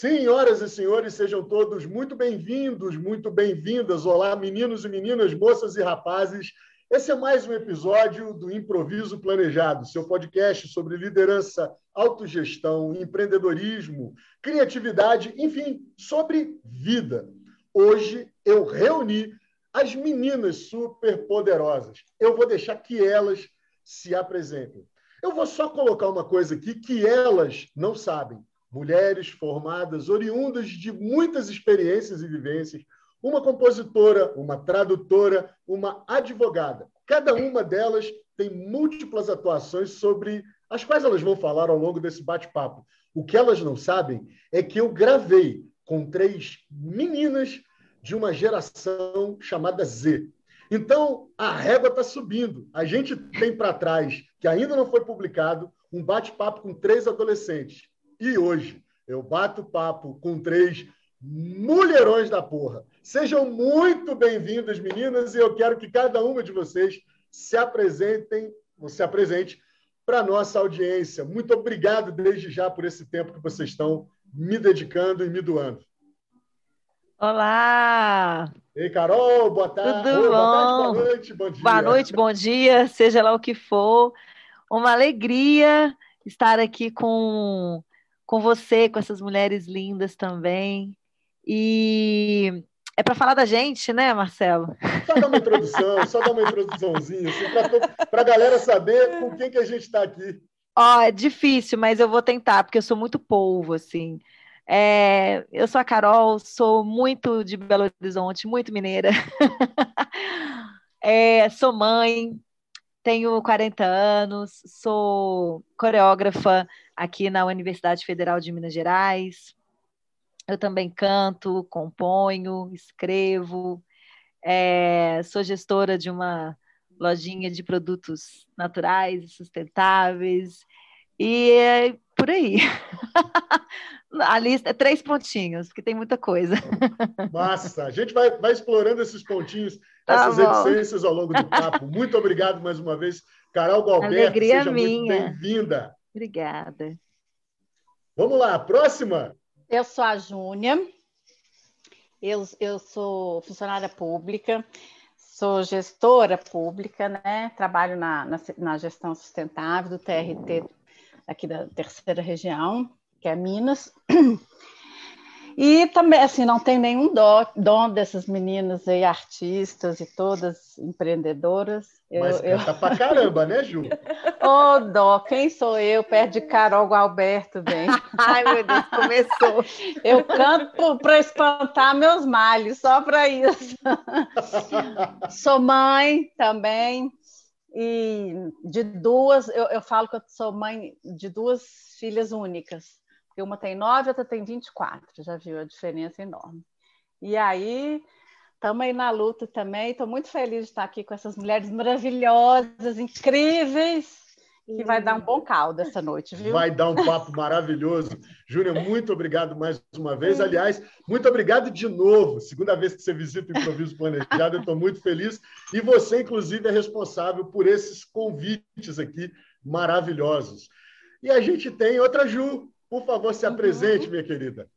Senhoras e senhores, sejam todos muito bem-vindos, muito bem-vindas. Olá, meninos e meninas, moças e rapazes. Esse é mais um episódio do Improviso Planejado, seu podcast sobre liderança, autogestão, empreendedorismo, criatividade, enfim, sobre vida. Hoje eu reuni as meninas superpoderosas. Eu vou deixar que elas se apresentem. Eu vou só colocar uma coisa aqui que elas não sabem. Mulheres formadas, oriundas de muitas experiências e vivências, uma compositora, uma tradutora, uma advogada. Cada uma delas tem múltiplas atuações sobre as quais elas vão falar ao longo desse bate-papo. O que elas não sabem é que eu gravei com três meninas de uma geração chamada Z. Então, a régua está subindo. A gente tem para trás, que ainda não foi publicado, um bate-papo com três adolescentes. E hoje eu bato papo com três mulherões da porra. Sejam muito bem-vindas, meninas, e eu quero que cada uma de vocês se apresentem, se apresente para a nossa audiência. Muito obrigado desde já por esse tempo que vocês estão me dedicando e me doando. Olá! Ei, Carol, boa tarde. Tudo Oi, bom? Boa tarde, boa noite, bom dia. Boa noite, bom dia, seja lá o que for. Uma alegria estar aqui com, com você, com essas mulheres lindas também. E é para falar da gente, né, Marcelo? Só dar uma introdução, só dar uma introduçãozinha, assim, para a galera saber com quem que a gente está aqui. Ó, é difícil, mas eu vou tentar, porque eu sou muito polvo, assim. É, eu sou a Carol, sou muito de Belo Horizonte, muito mineira. É, sou mãe, tenho 40 anos, sou coreógrafa aqui na Universidade Federal de Minas Gerais. Eu também canto, componho, escrevo, é, sou gestora de uma lojinha de produtos naturais e sustentáveis. E é por aí. A lista é três pontinhos, porque tem muita coisa. Massa! A gente vai, vai explorando esses pontinhos, essas bom. reticências ao longo do papo. Muito obrigado mais uma vez. Carol Galberto, Alegria seja muito minha. bem-vinda. Obrigada. Vamos lá, próxima. Eu sou a Júnia, eu, eu sou funcionária pública, sou gestora pública, né? Trabalho na, na, na gestão sustentável do TRT aqui da terceira região, que é Minas. E também, assim, não tem nenhum dó, dom dessas meninas aí, artistas e todas empreendedoras. Eu, Mas eu, canta pra caramba, né, Ju? Ô, dó, quem sou eu perto de Carol Gualberto, bem? Ai, meu Deus, começou. Eu canto para espantar meus males, só para isso. sou mãe também, e de duas, eu, eu falo que eu sou mãe de duas filhas únicas, porque uma tem nove, outra tem 24, já viu a diferença enorme. E aí, estamos aí na luta também, estou muito feliz de estar aqui com essas mulheres maravilhosas, incríveis, que vai dar um bom caldo essa noite, viu? Vai dar um papo maravilhoso. Júnior, muito obrigado mais uma vez. Aliás, muito obrigado de novo. Segunda vez que você visita o Improviso Planejado, eu estou muito feliz. E você, inclusive, é responsável por esses convites aqui maravilhosos. E a gente tem outra Ju. Por favor, se apresente, minha querida.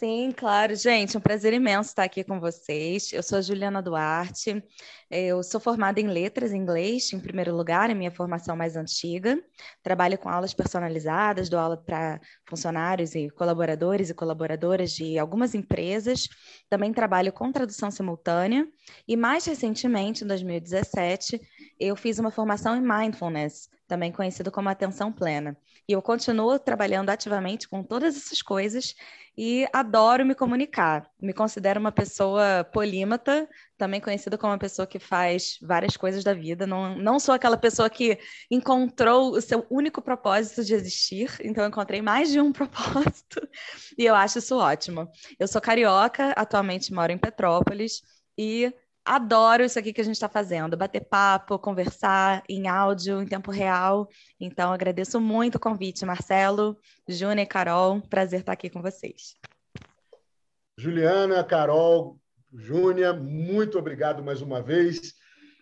Sim, claro, gente, um prazer imenso estar aqui com vocês. Eu sou a Juliana Duarte, eu sou formada em letras em inglês, em primeiro lugar, é minha formação mais antiga. Trabalho com aulas personalizadas, dou aula para funcionários e colaboradores e colaboradoras de algumas empresas. Também trabalho com tradução simultânea e mais recentemente, em 2017, eu fiz uma formação em mindfulness, também conhecido como atenção plena. E eu continuo trabalhando ativamente com todas essas coisas e adoro me comunicar. Me considero uma pessoa polímata, também conhecida como uma pessoa que faz várias coisas da vida. Não, não sou aquela pessoa que encontrou o seu único propósito de existir, então eu encontrei mais de um propósito e eu acho isso ótimo. Eu sou carioca, atualmente moro em Petrópolis e adoro isso aqui que a gente está fazendo, bater papo, conversar em áudio, em tempo real. Então, agradeço muito o convite, Marcelo, Júnior e Carol. Prazer estar aqui com vocês. Juliana, Carol, Júnior, muito obrigado mais uma vez.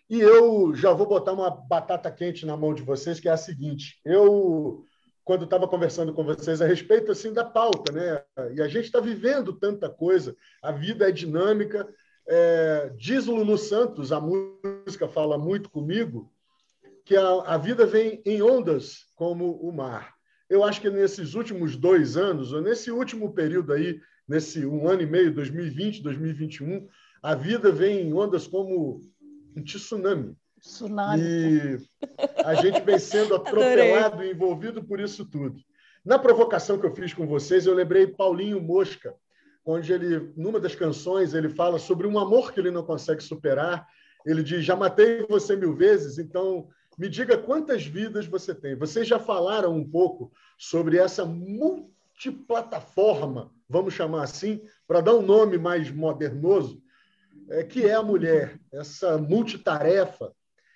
E eu já vou botar uma batata quente na mão de vocês, que é a seguinte: eu quando estava conversando com vocês a respeito assim da pauta, né? E a gente está vivendo tanta coisa, a vida é dinâmica. É, diz Lulu Santos, a música fala muito comigo, que a, a vida vem em ondas como o mar. Eu acho que nesses últimos dois anos, ou nesse último período aí, nesse um ano e meio, 2020, 2021, a vida vem em ondas como um tsunami. Tsunami. E a gente vem sendo atropelado e envolvido por isso tudo. Na provocação que eu fiz com vocês, eu lembrei Paulinho Mosca, onde ele, numa das canções, ele fala sobre um amor que ele não consegue superar. Ele diz: Já matei você mil vezes, então me diga quantas vidas você tem. Vocês já falaram um pouco sobre essa multiplataforma, vamos chamar assim, para dar um nome mais modernoso, é, que é a mulher, essa multitarefa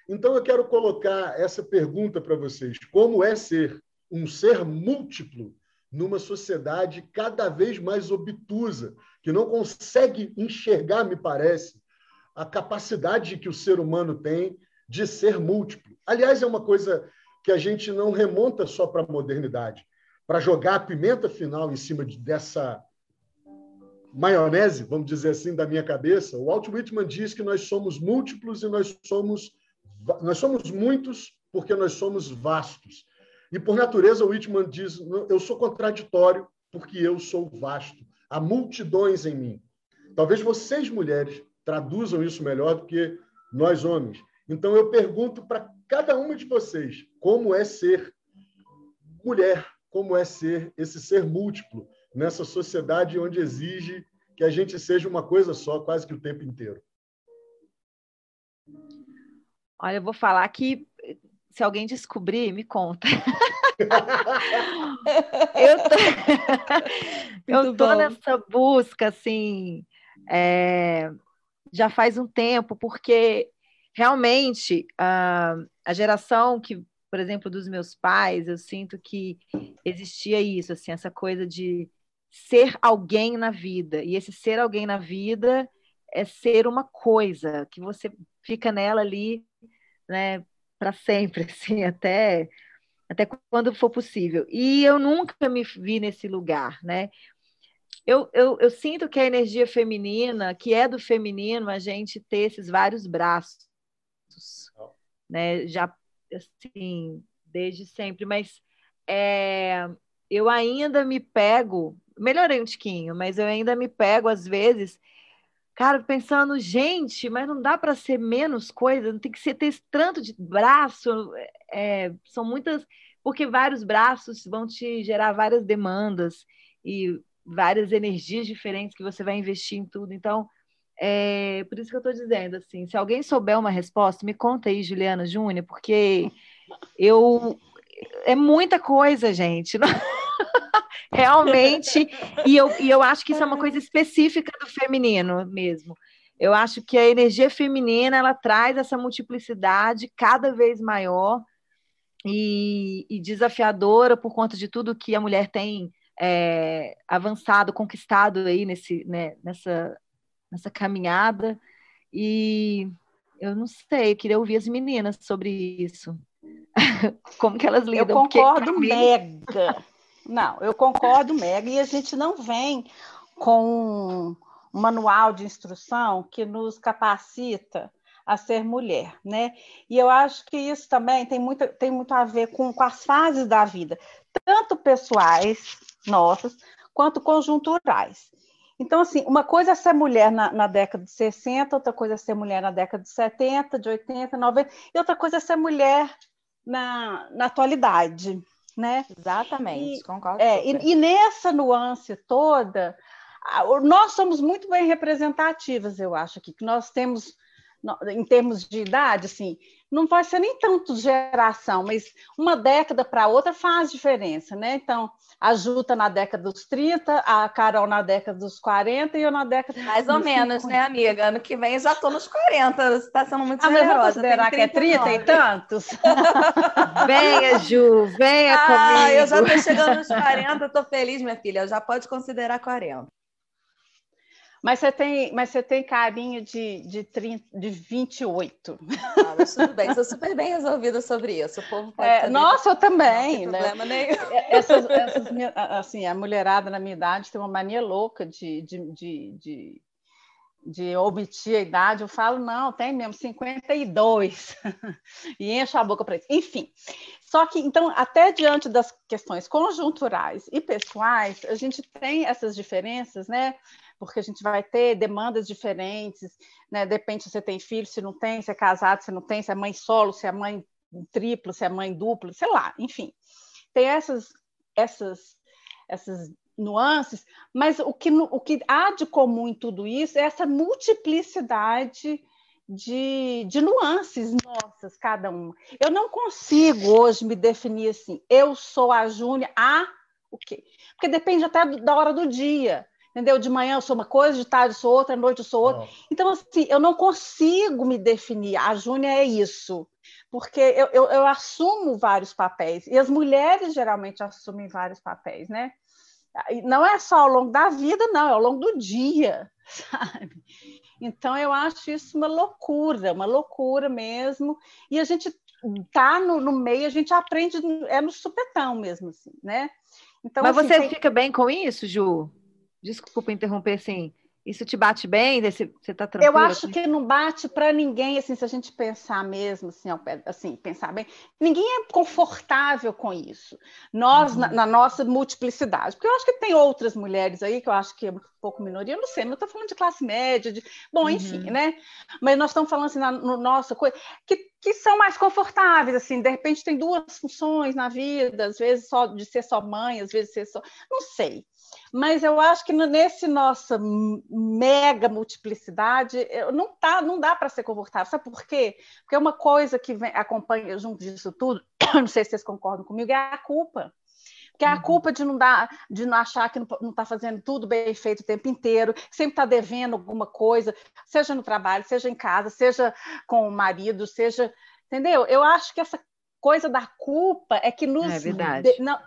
então, eu quero colocar essa pergunta para vocês: como é ser um ser múltiplo numa sociedade cada vez mais obtusa, que não consegue enxergar, me parece, a capacidade que o ser humano tem de ser múltiplo? Aliás, é uma coisa que a gente não remonta só para a modernidade. Para jogar a pimenta final em cima de, dessa maionese, vamos dizer assim, da minha cabeça, o Walt Whitman diz que nós somos múltiplos e nós somos nós somos muitos porque nós somos vastos. E por natureza, o Whitman diz: eu sou contraditório porque eu sou vasto. Há multidões em mim. Talvez vocês, mulheres, traduzam isso melhor do que nós, homens. Então, eu pergunto para cada uma de vocês: como é ser mulher? Como é ser esse ser múltiplo nessa sociedade onde exige que a gente seja uma coisa só quase que o tempo inteiro? Olha, eu vou falar que se alguém descobrir, me conta. eu tô, eu tô nessa busca, assim, é, já faz um tempo, porque realmente a, a geração que, por exemplo, dos meus pais, eu sinto que existia isso, assim, essa coisa de ser alguém na vida. E esse ser alguém na vida é ser uma coisa que você fica nela ali né, para sempre, assim, até até quando for possível. E eu nunca me vi nesse lugar, né? Eu, eu, eu sinto que a energia feminina, que é do feminino, a gente ter esses vários braços, né? Já assim, desde sempre, mas é, eu ainda me pego, melhorei um tiquinho, mas eu ainda me pego às vezes Cara, pensando, gente, mas não dá para ser menos coisa, não tem que ser ter tanto de braço, é, são muitas, porque vários braços vão te gerar várias demandas e várias energias diferentes que você vai investir em tudo. Então, é por isso que eu estou dizendo assim, se alguém souber uma resposta, me conta aí, Juliana Júnior, porque eu é muita coisa, gente. Realmente, e eu, e eu acho que isso é uma coisa específica do feminino mesmo. Eu acho que a energia feminina ela traz essa multiplicidade cada vez maior e, e desafiadora por conta de tudo que a mulher tem é, avançado, conquistado aí nesse, né, nessa, nessa caminhada. E eu não sei, eu queria ouvir as meninas sobre isso. Como que elas lidam? Eu concordo Porque, mega. Não, eu concordo, Mega, e a gente não vem com um manual de instrução que nos capacita a ser mulher, né? E eu acho que isso também tem muito, tem muito a ver com, com as fases da vida, tanto pessoais nossas, quanto conjunturais. Então, assim, uma coisa é ser mulher na, na, década de 60, outra coisa é ser mulher na década de 70, de 80, 90, e outra coisa é ser mulher na, na atualidade, né? Exatamente, e, concordo. É, e, e, nessa nuance toda, nós somos muito bem representativas, eu acho aqui, que nós temos, em termos de idade, assim, não vai ser nem tanto geração, mas uma década para outra faz diferença, né? Então, a Juta na década dos 30, a Carol na década dos 40 e eu na década Mais ou menos, 50. né, amiga? Ano que vem eu já estou nos 40, você está sendo muito ah, generosa. Mas considerar que é 30 e tantos? venha, Ju, venha ah, comigo. eu já estou chegando nos 40, estou feliz, minha filha, já pode considerar 40. Mas você tem, mas você tem carinho de, de, 30, de 28. Ah, mas tudo bem, sou super bem resolvida sobre isso. O povo pode é, nossa, eu também, não né? Problema nenhum. É, essas, essas, assim, a mulherada na minha idade tem uma mania louca de, de, de, de, de omitir a idade. Eu falo, não, tem mesmo 52. e encho a boca para isso. Enfim, só que, então, até diante das questões conjunturais e pessoais, a gente tem essas diferenças, né? Porque a gente vai ter demandas diferentes, né? Depende se você tem filho, se não tem, se é casado, se não tem, se é mãe solo, se é mãe triplo, se é mãe dupla, sei lá, enfim. Tem essas essas essas nuances, mas o que, o que há de comum em tudo isso é essa multiplicidade de, de nuances nossas, cada uma. Eu não consigo hoje me definir assim, eu sou a Júnia, a o quê? Porque depende até da hora do dia entendeu? De manhã eu sou uma coisa, de tarde eu sou outra, à noite eu sou outra. Oh. Então, assim, eu não consigo me definir. A Júnia é isso, porque eu, eu, eu, assumo vários papéis, e as mulheres geralmente assumem vários papéis, né? Não é só ao longo da vida, não, é ao longo do dia, sabe? Então, eu acho isso uma loucura, uma loucura mesmo, e a gente tá no, no meio, a gente aprende, é no supetão mesmo, assim, né? Então, Mas assim, você tem... fica bem com isso, Ju? Desculpa interromper, assim. Isso te bate bem? Você está tranquilo? Eu acho que não bate para ninguém, assim, se a gente pensar mesmo, assim, assim, pensar bem, ninguém é confortável com isso. Nós, uhum. na, na, nossa multiplicidade, porque eu acho que tem outras mulheres aí, que eu acho que é um pouco minoria, eu não sei, não estou falando de classe média, de... bom, enfim, uhum. né? Mas nós estamos falando, assim, na no nossa coisa, que, que são mais confortáveis, assim, de repente tem duas funções na vida, às vezes só de ser só mãe, às vezes ser só, não sei. Mas eu acho que nesse nossa mega multiplicidade não tá, não dá para ser confortável. Sabe por quê? Porque uma coisa que vem, acompanha junto disso tudo, não sei se vocês concordam comigo, é a culpa. Porque é a uhum. culpa de não dar, de não achar que não está fazendo tudo bem feito o tempo inteiro, sempre está devendo alguma coisa, seja no trabalho, seja em casa, seja com o marido, seja. Entendeu? Eu acho que essa coisa da culpa é que nos. É verdade. De, não,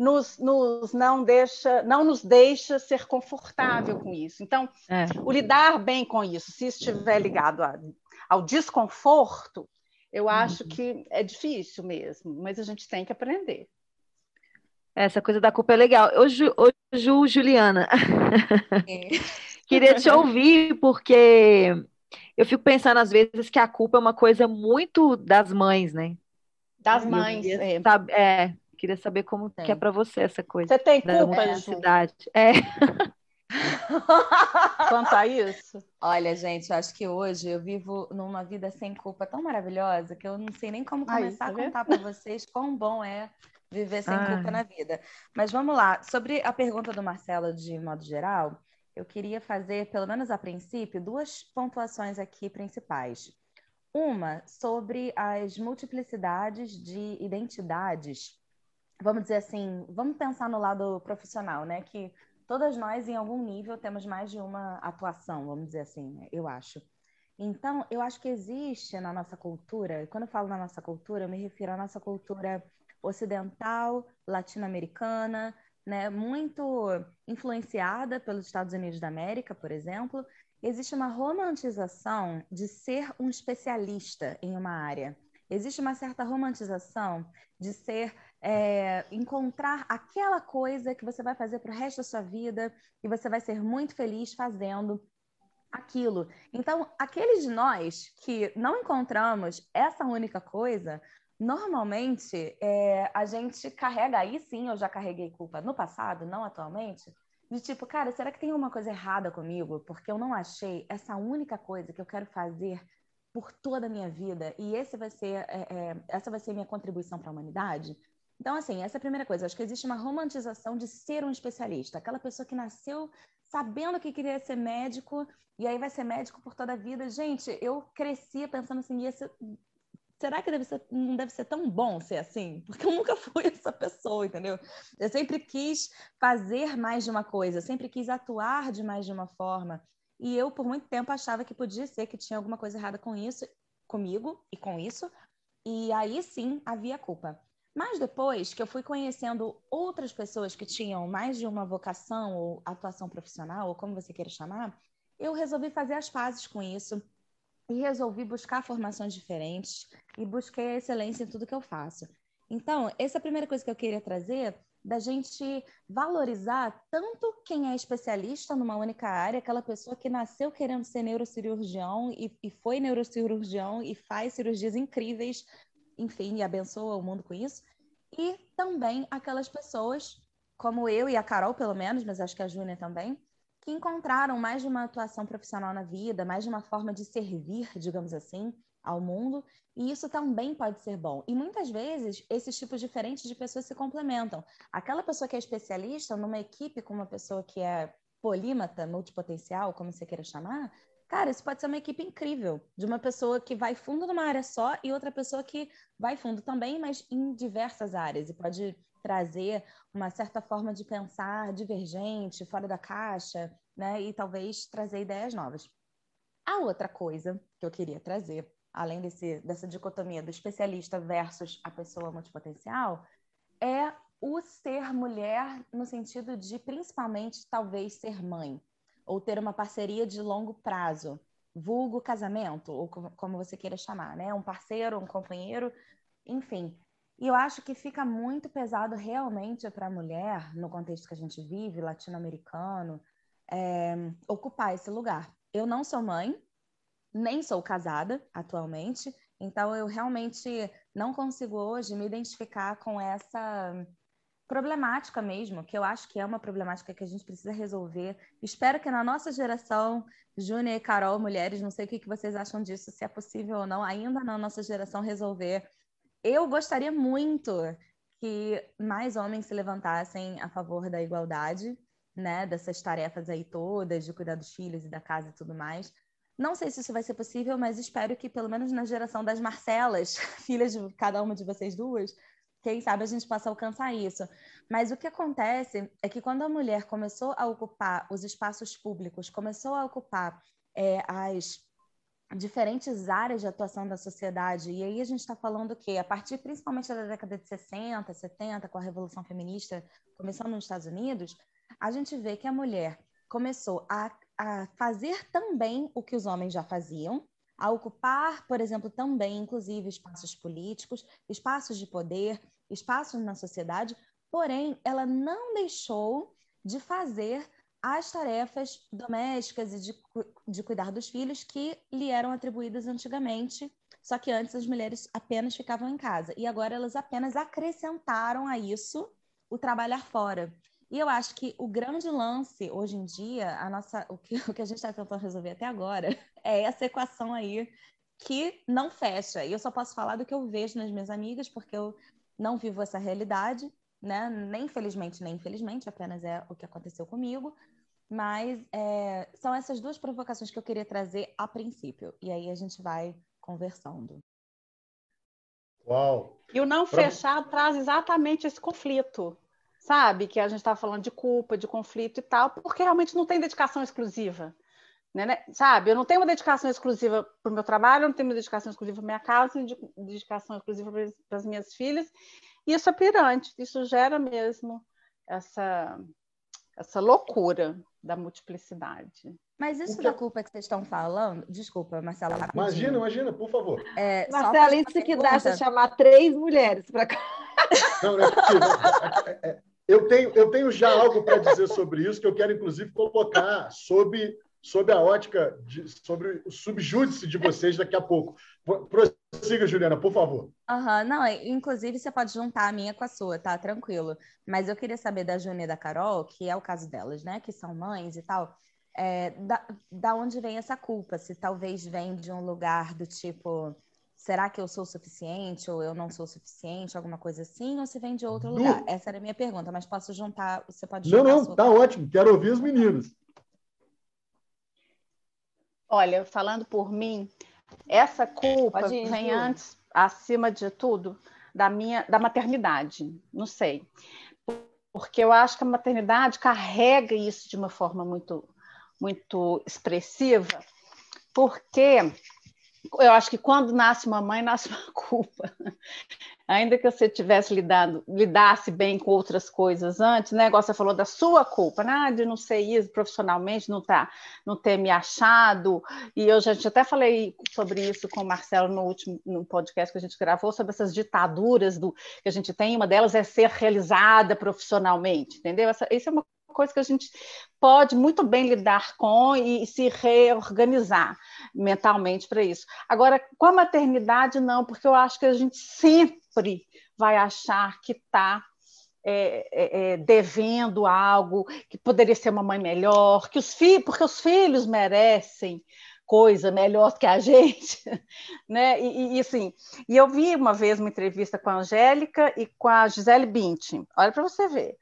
nos, nos, não deixa, não nos deixa ser confortável com isso. Então, é. o lidar bem com isso, se estiver ligado a, ao desconforto, eu acho uhum. que é difícil mesmo, mas a gente tem que aprender. Essa coisa da culpa é legal. Ô, Ju, ô, Ju Juliana, é. queria te ouvir, porque eu fico pensando às vezes que a culpa é uma coisa muito das mães, né? Das mães, é. é. Queria saber como que é para você essa coisa. Você tem culpa, cidade. É. Quanto a isso? Olha, gente, eu acho que hoje eu vivo numa vida sem culpa tão maravilhosa que eu não sei nem como começar Ai, a contar para vocês quão bom é viver sem Ai. culpa na vida. Mas vamos lá, sobre a pergunta do Marcelo de modo geral, eu queria fazer, pelo menos a princípio, duas pontuações aqui principais. Uma sobre as multiplicidades de identidades vamos dizer assim, vamos pensar no lado profissional, né? Que todas nós, em algum nível, temos mais de uma atuação, vamos dizer assim, né? eu acho. Então, eu acho que existe na nossa cultura, e quando eu falo na nossa cultura, eu me refiro à nossa cultura ocidental, latino-americana, né, muito influenciada pelos Estados Unidos da América, por exemplo, existe uma romantização de ser um especialista em uma área. Existe uma certa romantização de ser é, encontrar aquela coisa que você vai fazer para o resto da sua vida e você vai ser muito feliz fazendo aquilo. Então, aqueles de nós que não encontramos essa única coisa, normalmente é, a gente carrega aí sim, eu já carreguei culpa no passado, não atualmente, de tipo, cara, será que tem alguma coisa errada comigo? Porque eu não achei essa única coisa que eu quero fazer por toda a minha vida e esse vai ser, é, é, essa vai ser minha contribuição para a humanidade? Então, assim, essa é a primeira coisa. Acho que existe uma romantização de ser um especialista. Aquela pessoa que nasceu sabendo que queria ser médico e aí vai ser médico por toda a vida. Gente, eu crescia pensando assim, ser... será que deve ser, não deve ser tão bom ser assim? Porque eu nunca fui essa pessoa, entendeu? Eu sempre quis fazer mais de uma coisa, sempre quis atuar de mais de uma forma. E eu, por muito tempo, achava que podia ser que tinha alguma coisa errada com isso, comigo e com isso. E aí sim havia culpa. Mas depois que eu fui conhecendo outras pessoas que tinham mais de uma vocação ou atuação profissional, ou como você queira chamar, eu resolvi fazer as pazes com isso e resolvi buscar formações diferentes e busquei a excelência em tudo que eu faço. Então, essa é a primeira coisa que eu queria trazer da gente valorizar tanto quem é especialista numa única área, aquela pessoa que nasceu querendo ser neurocirurgião e, e foi neurocirurgião e faz cirurgias incríveis, enfim, e abençoa o mundo com isso, e também aquelas pessoas, como eu e a Carol, pelo menos, mas acho que a Júnia também, que encontraram mais de uma atuação profissional na vida, mais de uma forma de servir, digamos assim, ao mundo, e isso também pode ser bom. E muitas vezes esses tipos diferentes de pessoas se complementam. Aquela pessoa que é especialista numa equipe com uma pessoa que é polímata, multipotencial, como você queira chamar, cara, isso pode ser uma equipe incrível, de uma pessoa que vai fundo numa área só e outra pessoa que vai fundo também, mas em diversas áreas e pode trazer uma certa forma de pensar divergente, fora da caixa, né? E talvez trazer ideias novas. A outra coisa que eu queria trazer além desse, dessa dicotomia do especialista versus a pessoa multipotencial, é o ser mulher no sentido de, principalmente, talvez ser mãe, ou ter uma parceria de longo prazo, vulgo casamento, ou como você queira chamar, né? Um parceiro, um companheiro, enfim. E eu acho que fica muito pesado realmente para a mulher, no contexto que a gente vive, latino-americano, é, ocupar esse lugar. Eu não sou mãe, nem sou casada atualmente, então eu realmente não consigo hoje me identificar com essa problemática mesmo, que eu acho que é uma problemática que a gente precisa resolver. Espero que na nossa geração, Júnior e Carol, mulheres, não sei o que vocês acham disso, se é possível ou não, ainda na nossa geração resolver. Eu gostaria muito que mais homens se levantassem a favor da igualdade, né, dessas tarefas aí todas, de cuidar dos filhos e da casa e tudo mais, não sei se isso vai ser possível, mas espero que, pelo menos na geração das Marcelas, filhas de cada uma de vocês duas, quem sabe a gente possa alcançar isso. Mas o que acontece é que quando a mulher começou a ocupar os espaços públicos, começou a ocupar é, as diferentes áreas de atuação da sociedade, e aí a gente está falando que a partir principalmente da década de 60, 70, com a Revolução Feminista começando nos Estados Unidos, a gente vê que a mulher começou a a fazer também o que os homens já faziam, a ocupar, por exemplo, também, inclusive, espaços políticos, espaços de poder, espaços na sociedade, porém, ela não deixou de fazer as tarefas domésticas e de, de cuidar dos filhos que lhe eram atribuídas antigamente, só que antes as mulheres apenas ficavam em casa, e agora elas apenas acrescentaram a isso o trabalhar fora. E eu acho que o grande lance hoje em dia, a nossa, o que, o que a gente está tentando resolver até agora, é essa equação aí que não fecha. E eu só posso falar do que eu vejo nas minhas amigas, porque eu não vivo essa realidade, né? Nem felizmente, nem infelizmente, apenas é o que aconteceu comigo. Mas é, são essas duas provocações que eu queria trazer a princípio. E aí a gente vai conversando. Uau! E o não pra... fechar traz exatamente esse conflito sabe? Que a gente está falando de culpa, de conflito e tal, porque realmente não tem dedicação exclusiva. Né, né? Sabe? Eu não tenho uma dedicação exclusiva para o meu trabalho, eu não tenho uma dedicação exclusiva para minha casa, não tenho dedicação exclusiva para as minhas filhas. E isso é pirante, isso gera mesmo essa, essa loucura da multiplicidade. Mas isso que... da culpa que vocês estão falando, desculpa, Marcela. Rapidinho. Imagina, imagina, por favor. É, Marcela, isso que dá para chamar três mulheres para cá. Não, não é possível. É, é, eu tenho, eu tenho já algo para dizer sobre isso, que eu quero, inclusive, colocar sob, sob a ótica, de, sobre o subjúdice de vocês daqui a pouco. Prossiga, Juliana, por favor. Uhum, não, inclusive você pode juntar a minha com a sua, tá? Tranquilo. Mas eu queria saber da Júnia e da Carol, que é o caso delas, né? Que são mães e tal. É, da, da onde vem essa culpa? Se talvez vem de um lugar do tipo será que eu sou suficiente ou eu não sou suficiente, alguma coisa assim, ou se vem de outro lugar? Essa era a minha pergunta, mas posso juntar, você pode juntar Não, não, tá ótimo, quero ouvir os meninos. Olha, falando por mim, essa culpa ir, vem viu? antes, acima de tudo, da minha da maternidade, não sei. Porque eu acho que a maternidade carrega isso de uma forma muito muito expressiva, porque eu acho que quando nasce uma mãe, nasce uma culpa. Ainda que você tivesse lidado, lidasse bem com outras coisas antes, né? Igual você falou da sua culpa, né? de não ser isso profissionalmente, não, tá, não ter me achado. E eu já até falei sobre isso com o Marcelo no último no podcast que a gente gravou, sobre essas ditaduras do, que a gente tem. Uma delas é ser realizada profissionalmente, entendeu? Essa, isso é uma coisa que a gente pode muito bem lidar com e se reorganizar mentalmente para isso. Agora, com a maternidade, não, porque eu acho que a gente sempre vai achar que está é, é, é, devendo algo, que poderia ser uma mãe melhor, que os filhos, porque os filhos merecem coisa melhor que a gente, né? E, e, assim, e eu vi uma vez uma entrevista com a Angélica e com a Gisele Bündchen. Olha para você ver.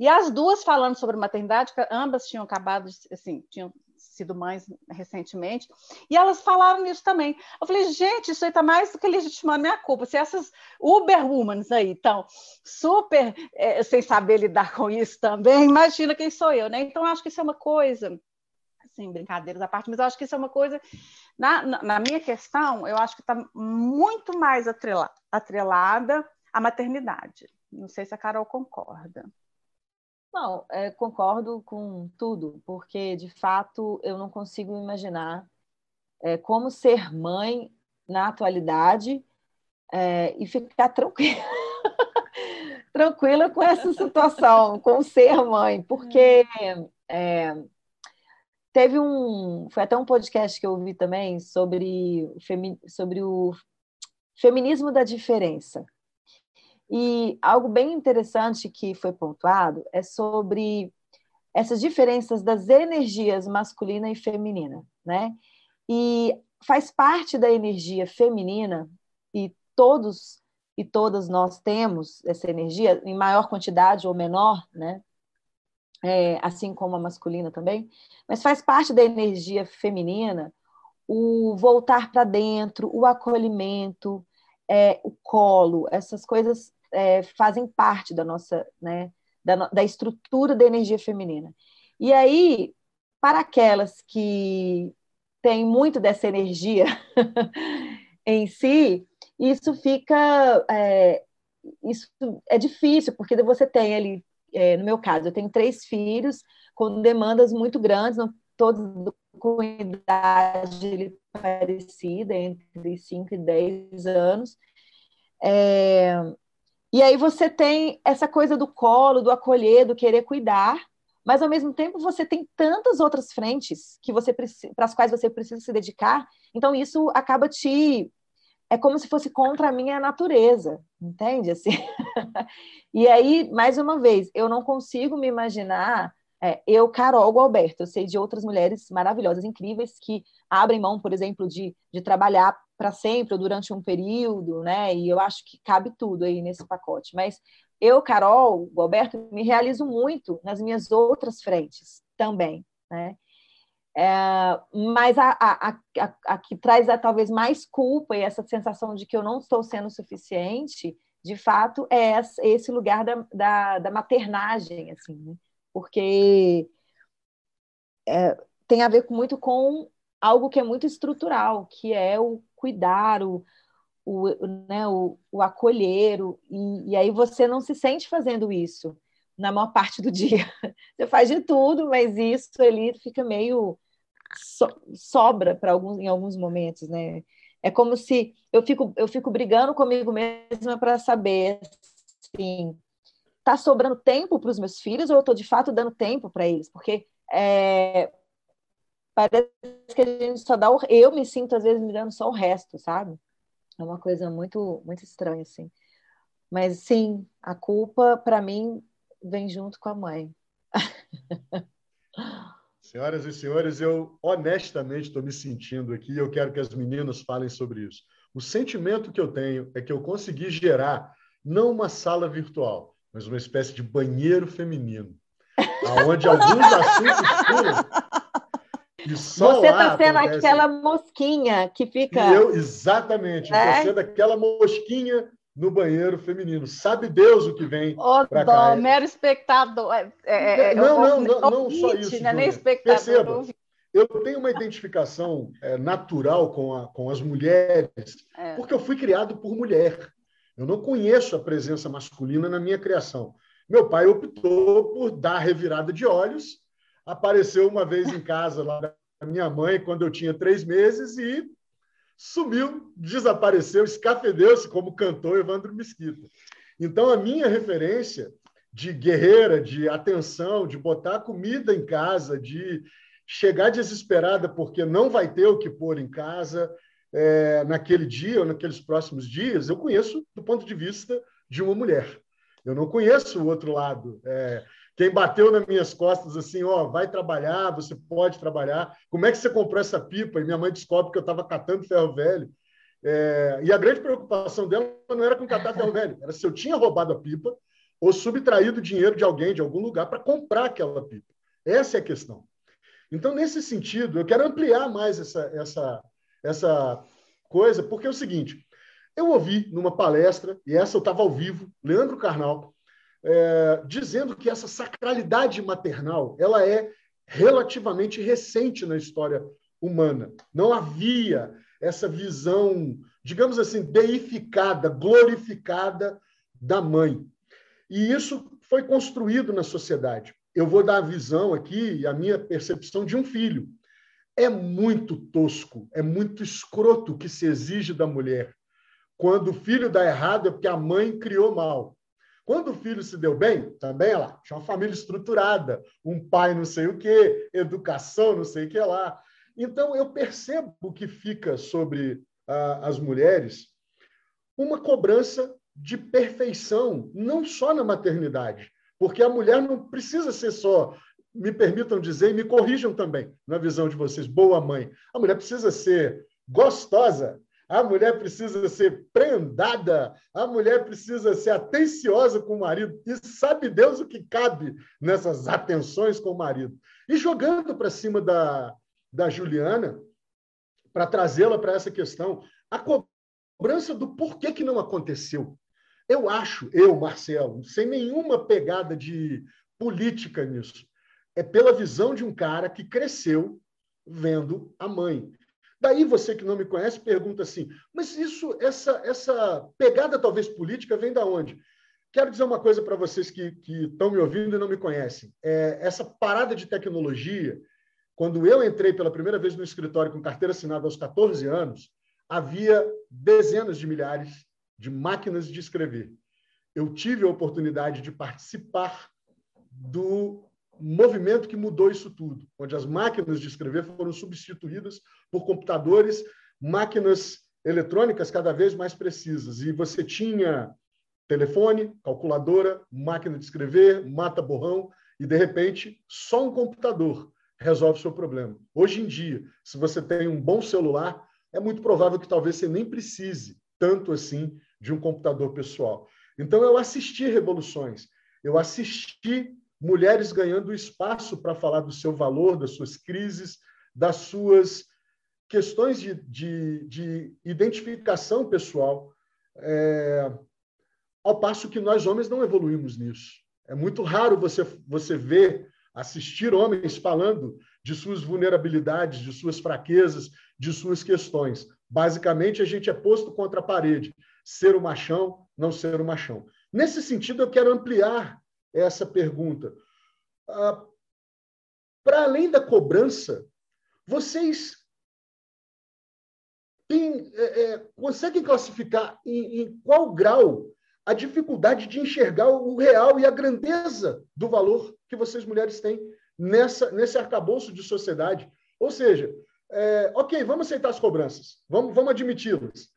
E as duas falando sobre maternidade, ambas tinham acabado, assim, tinham sido mães recentemente, e elas falaram nisso também. Eu falei, gente, isso aí está mais do que legitimando minha culpa. Se essas Uberwomans aí estão super é, sem saber lidar com isso também, imagina quem sou eu, né? Então, acho que isso é uma coisa, assim, brincadeiras à parte, mas eu acho que isso é uma coisa, na, na, na minha questão, eu acho que está muito mais atrela, atrelada à maternidade. Não sei se a Carol concorda. Não, é, concordo com tudo, porque de fato eu não consigo imaginar é, como ser mãe na atualidade é, e ficar tranquila, tranquila com essa situação, com ser mãe, porque é, teve um, foi até um podcast que eu ouvi também sobre, sobre o feminismo da diferença. E algo bem interessante que foi pontuado é sobre essas diferenças das energias masculina e feminina, né? E faz parte da energia feminina e todos e todas nós temos essa energia em maior quantidade ou menor, né? É, assim como a masculina também, mas faz parte da energia feminina o voltar para dentro, o acolhimento, é, o colo, essas coisas é, fazem parte da nossa, né, da, da estrutura da energia feminina. E aí, para aquelas que têm muito dessa energia em si, isso fica. É, isso é difícil, porque você tem ali, é, no meu caso, eu tenho três filhos com demandas muito grandes, não, todos com idade parecida, entre 5 e 10 anos. É, e aí você tem essa coisa do colo, do acolher, do querer cuidar, mas ao mesmo tempo você tem tantas outras frentes que você para as quais você precisa se dedicar. Então isso acaba te é como se fosse contra a minha natureza, entende assim? e aí, mais uma vez, eu não consigo me imaginar é, eu, Carol Alberto, eu sei de outras mulheres maravilhosas, incríveis, que abrem mão, por exemplo, de, de trabalhar para sempre ou durante um período, né? E eu acho que cabe tudo aí nesse pacote. Mas eu, Carol, Alberto, me realizo muito nas minhas outras frentes também, né? É, mas a, a, a, a, que traz a, talvez mais culpa e essa sensação de que eu não estou sendo suficiente, de fato, é esse lugar da, da, da maternagem, assim, né? porque é, tem a ver muito com algo que é muito estrutural, que é o cuidar, o, o, né, o, o acolher, o, e, e, aí você não se sente fazendo isso na maior parte do dia. Você faz de tudo, mas isso ali fica meio so, sobra para alguns em alguns momentos, né? É como se eu fico eu fico brigando comigo mesma para saber assim, tá sobrando tempo para os meus filhos ou eu estou de fato dando tempo para eles? Porque é, parece que a gente só dá o. Eu me sinto, às vezes, me dando só o resto, sabe? É uma coisa muito, muito estranha, assim. Mas, sim, a culpa, para mim, vem junto com a mãe. Senhoras e senhores, eu honestamente estou me sentindo aqui e eu quero que as meninas falem sobre isso. O sentimento que eu tenho é que eu consegui gerar não uma sala virtual, mas uma espécie de banheiro feminino, onde alguns assuntos você está sendo acontece... aquela mosquinha que fica. E eu, exatamente, é? você daquela mosquinha no banheiro feminino. Sabe Deus o que vem para cá. É mero espectador. É, é, é não, não, não, não, só isso. Né? Nem espectador. Perceba, eu tenho uma identificação é, natural com, a, com as mulheres, é. porque eu fui criado por mulher. Eu não conheço a presença masculina na minha criação. Meu pai optou por dar revirada de olhos, apareceu uma vez em casa lá da minha mãe quando eu tinha três meses e sumiu, desapareceu, escafedeu-se como cantou Evandro Mesquita. Então, a minha referência de guerreira, de atenção, de botar comida em casa, de chegar desesperada porque não vai ter o que pôr em casa, é, naquele dia ou naqueles próximos dias, eu conheço do ponto de vista de uma mulher. Eu não conheço o outro lado. É, quem bateu nas minhas costas assim, ó, vai trabalhar, você pode trabalhar. Como é que você comprou essa pipa? E minha mãe descobre que eu estava catando ferro velho. É, e a grande preocupação dela não era com catar ferro velho, era se eu tinha roubado a pipa ou subtraído dinheiro de alguém, de algum lugar, para comprar aquela pipa. Essa é a questão. Então, nesse sentido, eu quero ampliar mais essa, essa, essa coisa, porque é o seguinte: eu ouvi numa palestra, e essa eu estava ao vivo, Leandro Carnal, é, dizendo que essa sacralidade maternal ela é relativamente recente na história humana. Não havia essa visão, digamos assim, deificada, glorificada da mãe. E isso foi construído na sociedade. Eu vou dar a visão aqui, a minha percepção de um filho. É muito tosco, é muito escroto o que se exige da mulher. Quando o filho dá errado é porque a mãe criou mal. Quando o filho se deu bem, também lá, tinha uma família estruturada, um pai não sei o quê, educação não sei o que lá. Então, eu percebo que fica sobre ah, as mulheres uma cobrança de perfeição, não só na maternidade, porque a mulher não precisa ser só me permitam dizer e me corrijam também, na visão de vocês, boa mãe. A mulher precisa ser gostosa, a mulher precisa ser prendada, a mulher precisa ser atenciosa com o marido, e sabe Deus o que cabe nessas atenções com o marido. E jogando para cima da, da Juliana, para trazê-la para essa questão, a cobrança do porquê que não aconteceu. Eu acho, eu, Marcelo, sem nenhuma pegada de política nisso, é pela visão de um cara que cresceu vendo a mãe. Daí você que não me conhece pergunta assim: mas isso, essa, essa pegada talvez política vem da onde? Quero dizer uma coisa para vocês que, estão me ouvindo e não me conhecem. É, essa parada de tecnologia, quando eu entrei pela primeira vez no escritório com carteira assinada aos 14 anos, havia dezenas de milhares de máquinas de escrever. Eu tive a oportunidade de participar do movimento que mudou isso tudo, onde as máquinas de escrever foram substituídas por computadores, máquinas eletrônicas cada vez mais precisas. E você tinha telefone, calculadora, máquina de escrever, mata borrão, e de repente só um computador resolve seu problema. Hoje em dia, se você tem um bom celular, é muito provável que talvez você nem precise tanto assim de um computador pessoal. Então eu assisti revoluções, eu assisti mulheres ganhando espaço para falar do seu valor, das suas crises, das suas questões de, de, de identificação pessoal, é, ao passo que nós homens não evoluímos nisso. É muito raro você, você ver, assistir homens falando de suas vulnerabilidades, de suas fraquezas, de suas questões. Basicamente, a gente é posto contra a parede, ser o machão, não ser o machão. Nesse sentido, eu quero ampliar essa pergunta. Ah, Para além da cobrança, vocês têm, é, é, conseguem classificar em, em qual grau a dificuldade de enxergar o real e a grandeza do valor que vocês mulheres têm nessa, nesse arcabouço de sociedade. Ou seja, é, ok, vamos aceitar as cobranças, vamos, vamos admiti-las.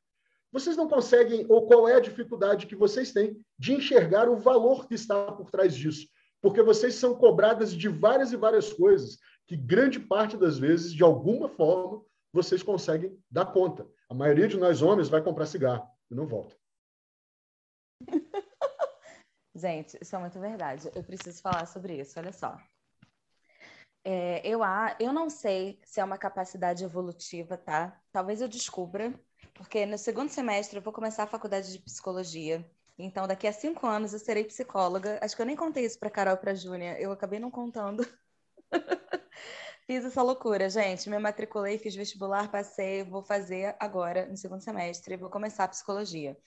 Vocês não conseguem, ou qual é a dificuldade que vocês têm de enxergar o valor que está por trás disso? Porque vocês são cobradas de várias e várias coisas que grande parte das vezes, de alguma forma, vocês conseguem dar conta. A maioria de nós homens vai comprar cigarro e não volta. Gente, isso é muito verdade. Eu preciso falar sobre isso. Olha só. É, eu, eu não sei se é uma capacidade evolutiva, tá? Talvez eu descubra porque no segundo semestre eu vou começar a faculdade de psicologia. Então, daqui a cinco anos eu serei psicóloga. Acho que eu nem contei isso para Carol e para Júnia. Eu acabei não contando. Fiz essa loucura, gente. Me matriculei, fiz vestibular, passei, vou fazer agora, no segundo semestre, vou começar a psicologia.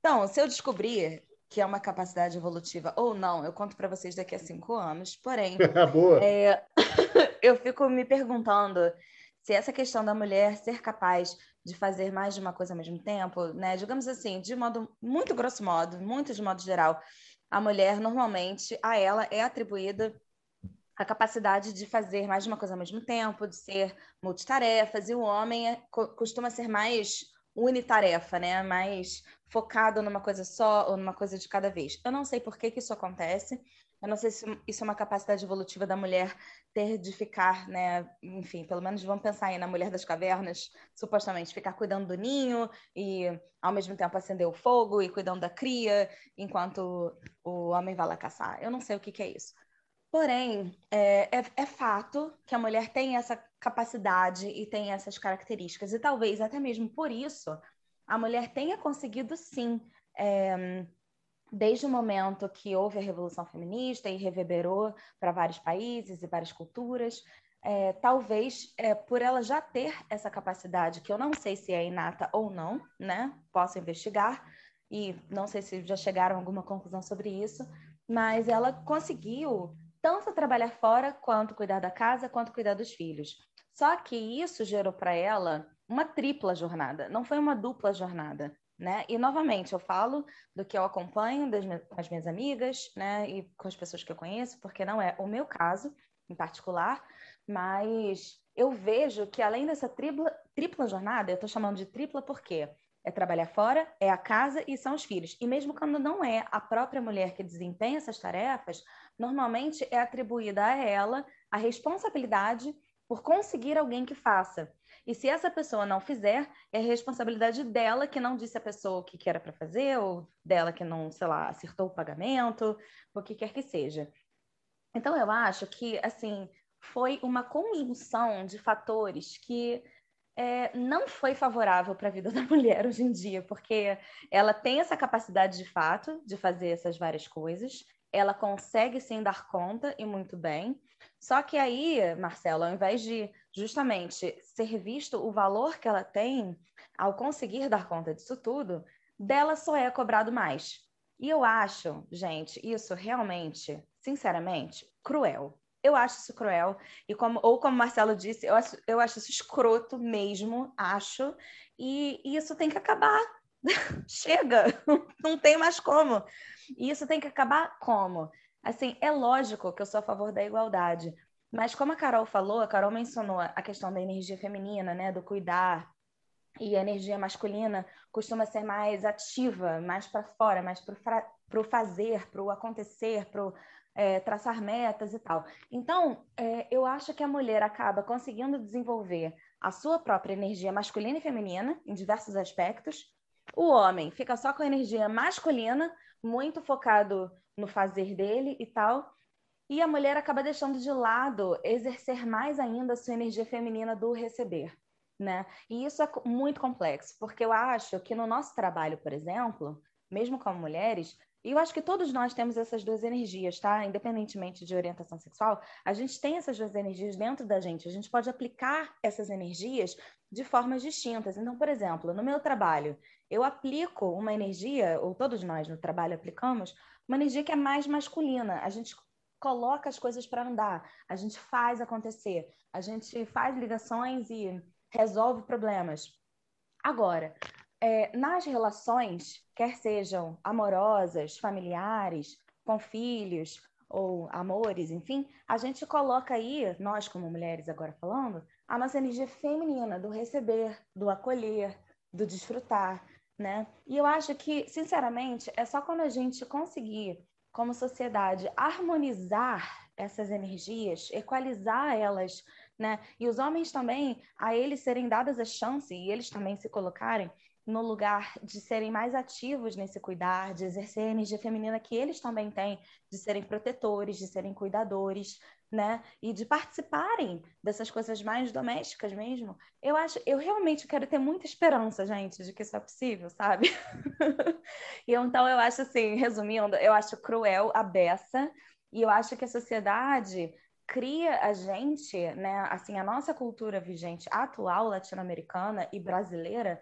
Então, se eu descobrir que é uma capacidade evolutiva ou não, eu conto para vocês daqui a cinco anos. Porém, é, eu fico me perguntando se essa questão da mulher ser capaz de fazer mais de uma coisa ao mesmo tempo, né? Digamos assim, de modo muito grosso modo, muito de modo geral, a mulher normalmente a ela é atribuída a capacidade de fazer mais de uma coisa ao mesmo tempo, de ser multitarefas, e o homem é, costuma ser mais unitarefa, né? Mais focado numa coisa só ou numa coisa de cada vez. Eu não sei por que, que isso acontece. Eu não sei se isso é uma capacidade evolutiva da mulher ter de ficar, né? Enfim, pelo menos vamos pensar aí na mulher das cavernas, supostamente ficar cuidando do ninho e ao mesmo tempo acender o fogo e cuidando da cria enquanto o homem vai lá caçar. Eu não sei o que, que é isso. Porém, é, é, é, fato que a mulher tem essa capacidade e tem essas características, e talvez até mesmo por isso a mulher tenha conseguido sim, é, desde o momento que houve a Revolução Feminista e reverberou para vários países e várias culturas, é, talvez é, por ela já ter essa capacidade, que eu não sei se é inata ou não, né? Posso investigar, e não sei se já chegaram a alguma conclusão sobre isso, mas ela conseguiu tanto trabalhar fora, quanto cuidar da casa, quanto cuidar dos filhos. Só que isso gerou para ela uma tripla jornada, não foi uma dupla jornada. Né? E novamente eu falo do que eu acompanho das minhas, minhas amigas, né, e com as pessoas que eu conheço, porque não é o meu caso em particular, mas eu vejo que além dessa tripla, tripla jornada, eu estou chamando de tripla porque é trabalhar fora, é a casa e são os filhos. E mesmo quando não é a própria mulher que desempenha essas tarefas, normalmente é atribuída a ela a responsabilidade por conseguir alguém que faça. E se essa pessoa não fizer, é responsabilidade dela que não disse a pessoa o que era para fazer, ou dela que não, sei lá, acertou o pagamento, o que quer que seja. Então, eu acho que, assim, foi uma conjunção de fatores que é, não foi favorável para a vida da mulher hoje em dia, porque ela tem essa capacidade de fato de fazer essas várias coisas, ela consegue sim dar conta e muito bem. Só que aí, Marcelo, ao invés de justamente ser visto o valor que ela tem ao conseguir dar conta disso tudo, dela só é cobrado mais. E eu acho, gente, isso realmente, sinceramente, cruel. Eu acho isso cruel. E como, ou como o Marcelo disse, eu acho, eu acho isso escroto mesmo, acho. E, e isso tem que acabar. Chega, não tem mais como. E isso tem que acabar como? Assim, é lógico que eu sou a favor da igualdade, mas como a Carol falou, a Carol mencionou a questão da energia feminina, né, do cuidar, e a energia masculina costuma ser mais ativa, mais para fora, mais para o fazer, para o acontecer, para é, traçar metas e tal. Então, é, eu acho que a mulher acaba conseguindo desenvolver a sua própria energia masculina e feminina em diversos aspectos. O homem fica só com a energia masculina, muito focado no fazer dele e tal. E a mulher acaba deixando de lado exercer mais ainda a sua energia feminina do receber. Né? E isso é muito complexo, porque eu acho que no nosso trabalho, por exemplo, mesmo como mulheres, e eu acho que todos nós temos essas duas energias, tá? Independentemente de orientação sexual, a gente tem essas duas energias dentro da gente. A gente pode aplicar essas energias de formas distintas. Então, por exemplo, no meu trabalho, eu aplico uma energia, ou todos nós no trabalho aplicamos, uma energia que é mais masculina. A gente coloca as coisas para andar, a gente faz acontecer, a gente faz ligações e resolve problemas. Agora, é, nas relações, quer sejam amorosas, familiares, com filhos ou amores, enfim, a gente coloca aí, nós como mulheres agora falando, a nossa energia feminina do receber, do acolher, do desfrutar, né? E eu acho que, sinceramente, é só quando a gente conseguir, como sociedade, harmonizar essas energias, equalizar elas, né? E os homens também, a eles serem dadas a chance e eles também se colocarem no lugar de serem mais ativos nesse cuidar, de exercer a energia feminina que eles também têm, de serem protetores, de serem cuidadores, né? E de participarem dessas coisas mais domésticas mesmo. Eu acho, eu realmente quero ter muita esperança, gente, de que isso é possível, sabe? e então eu acho assim, resumindo, eu acho cruel a beça e eu acho que a sociedade cria a gente, né, assim, a nossa cultura vigente atual latino-americana e brasileira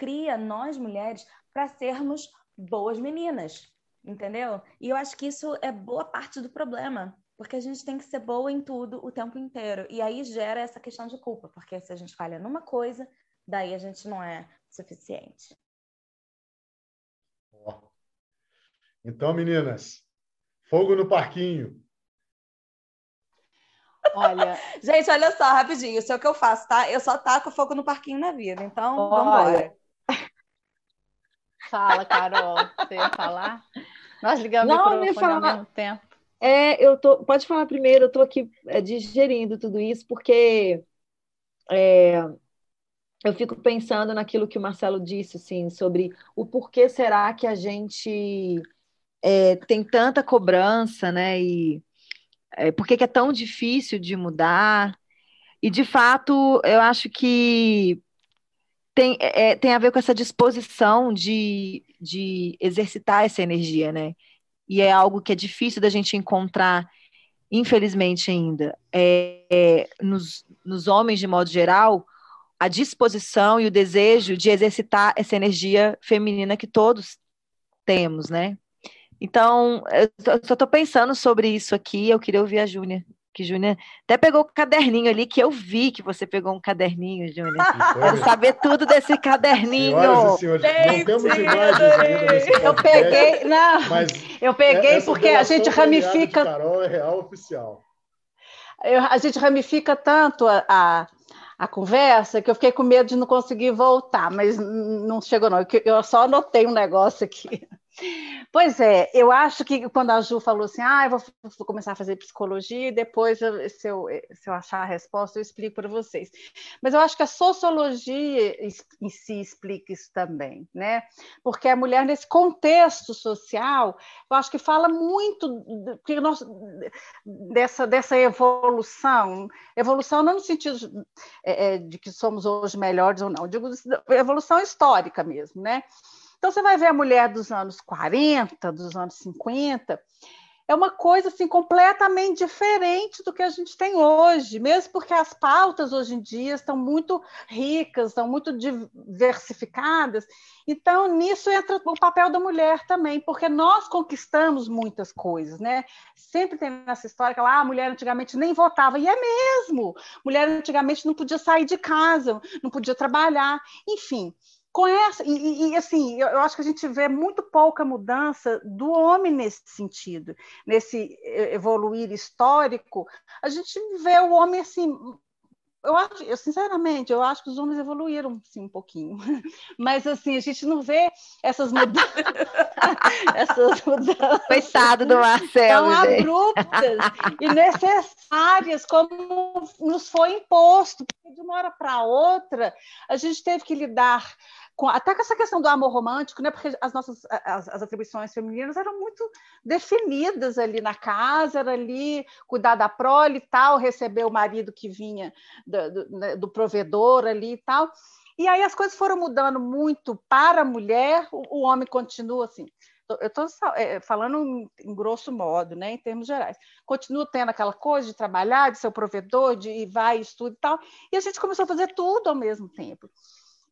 cria nós mulheres para sermos boas meninas, entendeu? E eu acho que isso é boa parte do problema, porque a gente tem que ser boa em tudo o tempo inteiro. E aí gera essa questão de culpa, porque se a gente falha numa coisa, daí a gente não é suficiente. Então, meninas, fogo no parquinho. Olha, gente, olha só, rapidinho, isso é o que eu faço, tá? Eu só taco fogo no parquinho na vida, então vamos embora. Fala, Carol, você ia falar? Nós ligamos Não, o microfone ao mesmo tempo. É, eu tô. Pode falar primeiro, eu estou aqui é, digerindo tudo isso, porque é, eu fico pensando naquilo que o Marcelo disse, assim, sobre o porquê será que a gente é, tem tanta cobrança, né? E é, por que é tão difícil de mudar? E, de fato, eu acho que tem, é, tem a ver com essa disposição de, de exercitar essa energia, né? e é algo que é difícil da gente encontrar, infelizmente ainda, é, é, nos, nos homens de modo geral, a disposição e o desejo de exercitar essa energia feminina que todos temos, né? Então, eu só estou pensando sobre isso aqui, eu queria ouvir a Júnia que Júnior até pegou o caderninho ali, que eu vi que você pegou um caderninho, Júnior. Quero saber tudo desse caderninho. Senhoras e senhores, não temos Eu peguei, não, eu peguei porque a gente ramifica... Carol é real oficial. Eu, a gente ramifica tanto a, a, a, conversa que eu fiquei com medo de não conseguir voltar, mas não chegou não, eu só anotei um negócio aqui. Pois é, eu acho que quando a Ju falou assim, ah, eu vou, vou começar a fazer psicologia e depois, eu, se, eu, se eu achar a resposta, eu explico para vocês. Mas eu acho que a sociologia em si explica isso também, né? Porque a mulher, nesse contexto social, eu acho que fala muito nós, dessa, dessa evolução. Evolução não no sentido é, é, de que somos hoje melhores ou não, digo evolução histórica mesmo, né? Então, você vai ver a mulher dos anos 40, dos anos 50, é uma coisa assim completamente diferente do que a gente tem hoje, mesmo porque as pautas hoje em dia estão muito ricas, estão muito diversificadas. Então, nisso entra o papel da mulher também, porque nós conquistamos muitas coisas, né? Sempre tem essa história que lá, ah, a mulher antigamente nem votava, e é mesmo. Mulher antigamente não podia sair de casa, não podia trabalhar, enfim com essa e, e, assim eu, eu, acho que a gente vê muito pouca mudança do homem nesse sentido nesse evoluir histórico. A gente vê o homem assim eu acho eu, sinceramente eu acho que os homens evoluíram sim um pouquinho. Mas assim a gente não vê essas mudanças essas mudanças. Coitado do Marcelo tão abruptas e necessárias como nos foi imposto porque de uma hora para outra a gente teve que lidar até com essa questão do amor romântico, né? Porque as nossas as, as, atribuições femininas eram muito definidas ali na casa, era ali cuidar da prole e tal, receber o marido que vinha do, do, né, do provedor ali e tal. E aí as coisas foram mudando muito para a mulher, o, o homem continua assim. Eu estou é, falando em grosso modo, né, em termos gerais. Continua tendo aquela coisa de trabalhar, de ser o provedor, de ir, vai, estuda e tal. E a gente começou a fazer tudo ao mesmo tempo.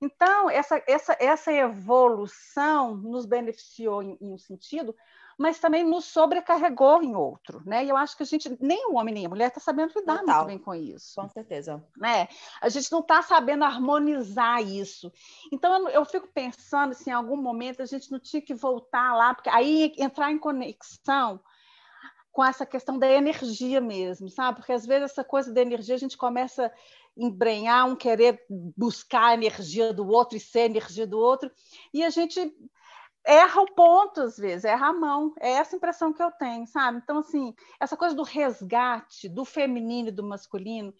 Então, essa, essa, essa evolução nos beneficiou em, em um sentido, mas também nos sobrecarregou em outro, né? E eu acho que a gente, nem o homem nem a mulher está sabendo lidar Total. muito bem com isso. Com certeza. Né? A gente não está sabendo harmonizar isso. Então, eu, eu, fico pensando se em algum momento a gente não tinha que voltar lá, porque aí entrar em conexão com essa questão da energia mesmo, sabe? Porque às vezes essa coisa da energia a gente começa embrenhar, um querer buscar a energia do outro e ser a energia do outro, e a gente erra o ponto às vezes, erra a mão. É essa impressão que eu tenho, sabe? Então, assim, essa coisa do resgate do feminino e do masculino,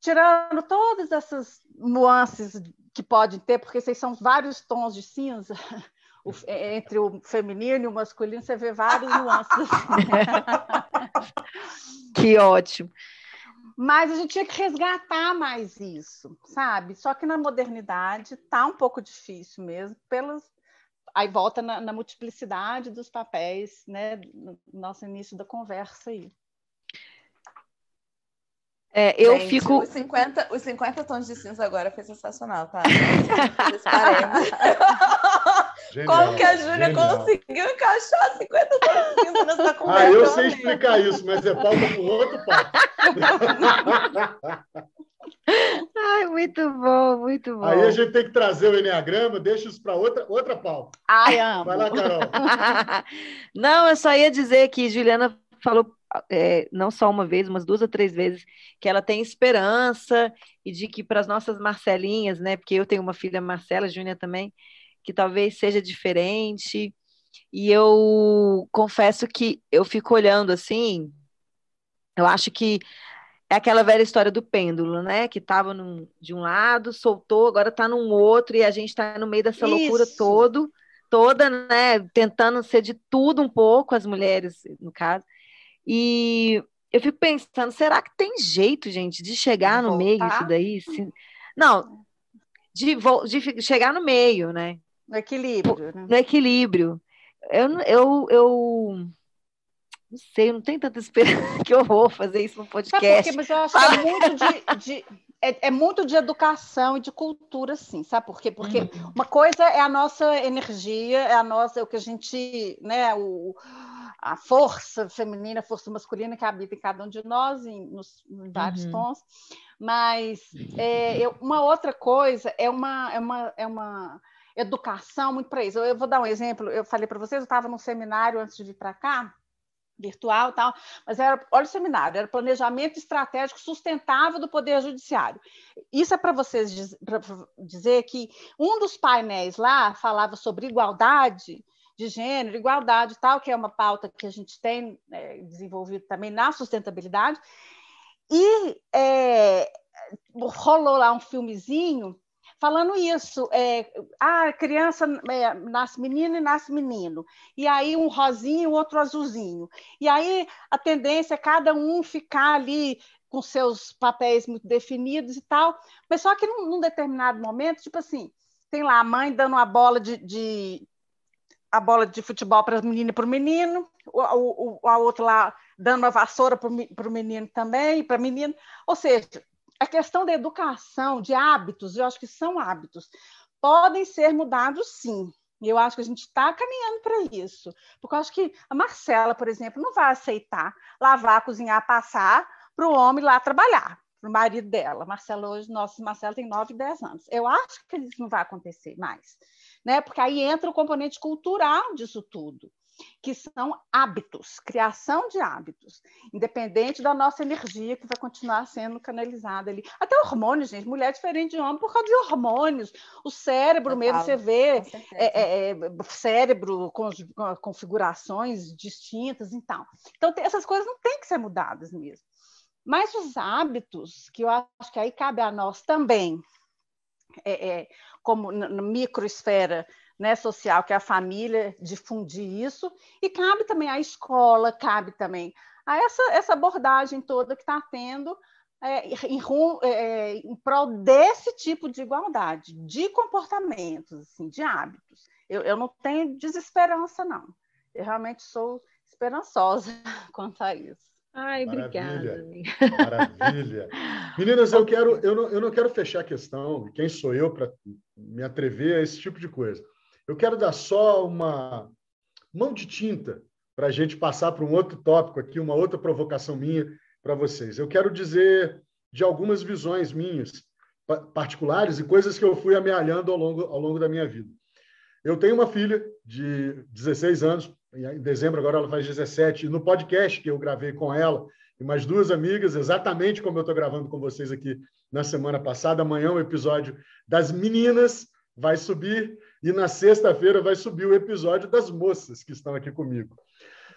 tirando todas essas nuances que podem ter, porque esses são vários tons de cinza, o, entre o feminino e o masculino, você vê várias nuances. que ótimo. Mas a gente tinha que resgatar mais isso, sabe? Só que na modernidade está um pouco difícil mesmo, pelas aí volta na, na, multiplicidade dos papéis, né? No nosso início da conversa aí. É, eu Gente, fico. Os 50, os 50 tons de cinza agora foi sensacional, tá? Como que a Júlia conseguiu encaixar 50 tons de cinza nessa conversa? Ah, eu sei explicar isso, mas é pauta por outro papo. Ai, muito bom, muito bom. Aí a gente tem que trazer o Enneagrama, deixa isso para outra, outra pauta. Ai, amo. Vai lá, Carol. Não, eu só ia dizer que Juliana falou é, não só uma vez, umas duas ou três vezes, que ela tem esperança e de que para as nossas Marcelinhas, né? Porque eu tenho uma filha Marcela, Júnior também, que talvez seja diferente. E eu confesso que eu fico olhando assim, eu acho que é aquela velha história do pêndulo, né? Que estava de um lado, soltou, agora está num outro, e a gente está no meio dessa Isso. loucura todo, toda, né? Tentando ser de tudo um pouco, as mulheres, no caso. E eu fico pensando, será que tem jeito, gente, de chegar no meio isso daí? Se... Não, de, de, chegar no meio, né? No equilíbrio. Né? No equilíbrio. Eu, eu, eu não sei, eu não tenho tanta esperança que eu vou fazer isso no podcast. Sabe por quê? Mas eu acho que é muito de, de é, é, muito de educação e de cultura, sim, sabe por quê? Porque uhum. uma coisa é a nossa energia, é a nossa, é o que a gente, né, o, a força feminina, a força masculina que habita em cada um de nós, em, nos, em vários uhum. tons. Mas é, eu, uma outra coisa é uma, é uma, é uma educação muito para isso. Eu, eu, vou dar um exemplo. Eu falei para vocês, eu estava num seminário antes de vir para cá, virtual tal, mas era, olha o seminário, era planejamento estratégico sustentável do Poder Judiciário. Isso é para vocês diz, dizer que um dos painéis lá falava sobre igualdade de gênero, igualdade tal, que é uma pauta que a gente tem é, desenvolvido também na sustentabilidade. E é, rolou lá um filmezinho falando isso. É, ah, a criança é, nasce menino e nasce menino. E aí um rosinho e o outro azulzinho. E aí a tendência é cada um ficar ali com seus papéis muito definidos e tal. Mas só que num, num determinado momento, tipo assim, tem lá a mãe dando uma bola de, de a bola de futebol para as meninas e para o menino, o, o, a outra lá dando a vassoura para o menino também, para a menina. Ou seja, a questão da educação, de hábitos, eu acho que são hábitos, podem ser mudados sim. Eu acho que a gente está caminhando para isso. Porque eu acho que a Marcela, por exemplo, não vai aceitar lavar, cozinhar, passar para o homem lá trabalhar, para o marido dela. Marcela hoje, nossa, Marcela tem 9, 10 anos. Eu acho que isso não vai acontecer mais né? Porque aí entra o componente cultural disso tudo, que são hábitos, criação de hábitos, independente da nossa energia que vai continuar sendo canalizada ali. Até hormônios, gente, mulher é diferente de homem por causa de hormônios. O cérebro mesmo, você vê é, é, é, cérebro com configurações distintas e tal. Então, essas coisas não têm que ser mudadas mesmo. Mas os hábitos, que eu acho que aí cabe a nós também, é, é, como na microesfera né, social, que é a família, difundir isso, e cabe também à escola, cabe também a essa, essa abordagem toda que está tendo é, em, é, em prol desse tipo de igualdade, de comportamentos, assim, de hábitos. Eu, eu não tenho desesperança, não. Eu realmente sou esperançosa quanto a isso. Ai, obrigada. Maravilha. Meninas, eu quero, eu não, eu não quero fechar a questão. Quem sou eu para me atrever a esse tipo de coisa? Eu quero dar só uma mão de tinta para a gente passar para um outro tópico aqui, uma outra provocação minha para vocês. Eu quero dizer de algumas visões minhas particulares e coisas que eu fui amealhando ao longo, ao longo da minha vida. Eu tenho uma filha de 16 anos, em dezembro agora ela faz 17, no podcast que eu gravei com ela e mais duas amigas, exatamente como eu estou gravando com vocês aqui na semana passada. Amanhã o episódio das meninas vai subir e na sexta-feira vai subir o episódio das moças que estão aqui comigo.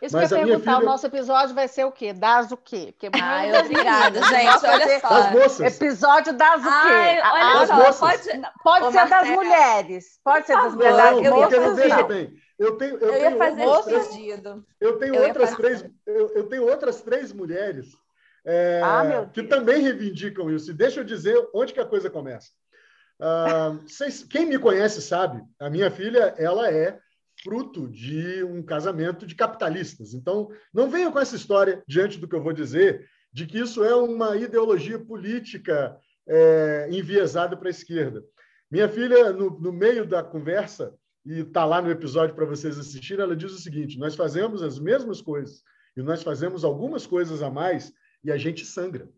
Isso Mas que eu ia perguntar, filha... o nosso episódio vai ser o quê? Das o quê? Porque Ai, obrigada, gente. Olha só. Das moças. Episódio das o quê? Ai, olha das só, moças. pode, pode ser Marcela. das mulheres. Pode ser das mulheres. Não, eu porque não veja bem. Eu tenho, eu, eu tenho fazer outras, três, eu tenho eu outras três, eu, eu, tenho outras três mulheres é, ah, que também reivindicam isso. E deixa eu dizer onde que a coisa começa. Quem me conhece sabe, a minha filha ela é fruto de um casamento de capitalistas. Então, não venham com essa história diante do que eu vou dizer de que isso é uma ideologia política é, enviesada para a esquerda. Minha filha, no, no meio da conversa, e está lá no episódio para vocês assistirem, ela diz o seguinte: nós fazemos as mesmas coisas e nós fazemos algumas coisas a mais e a gente sangra.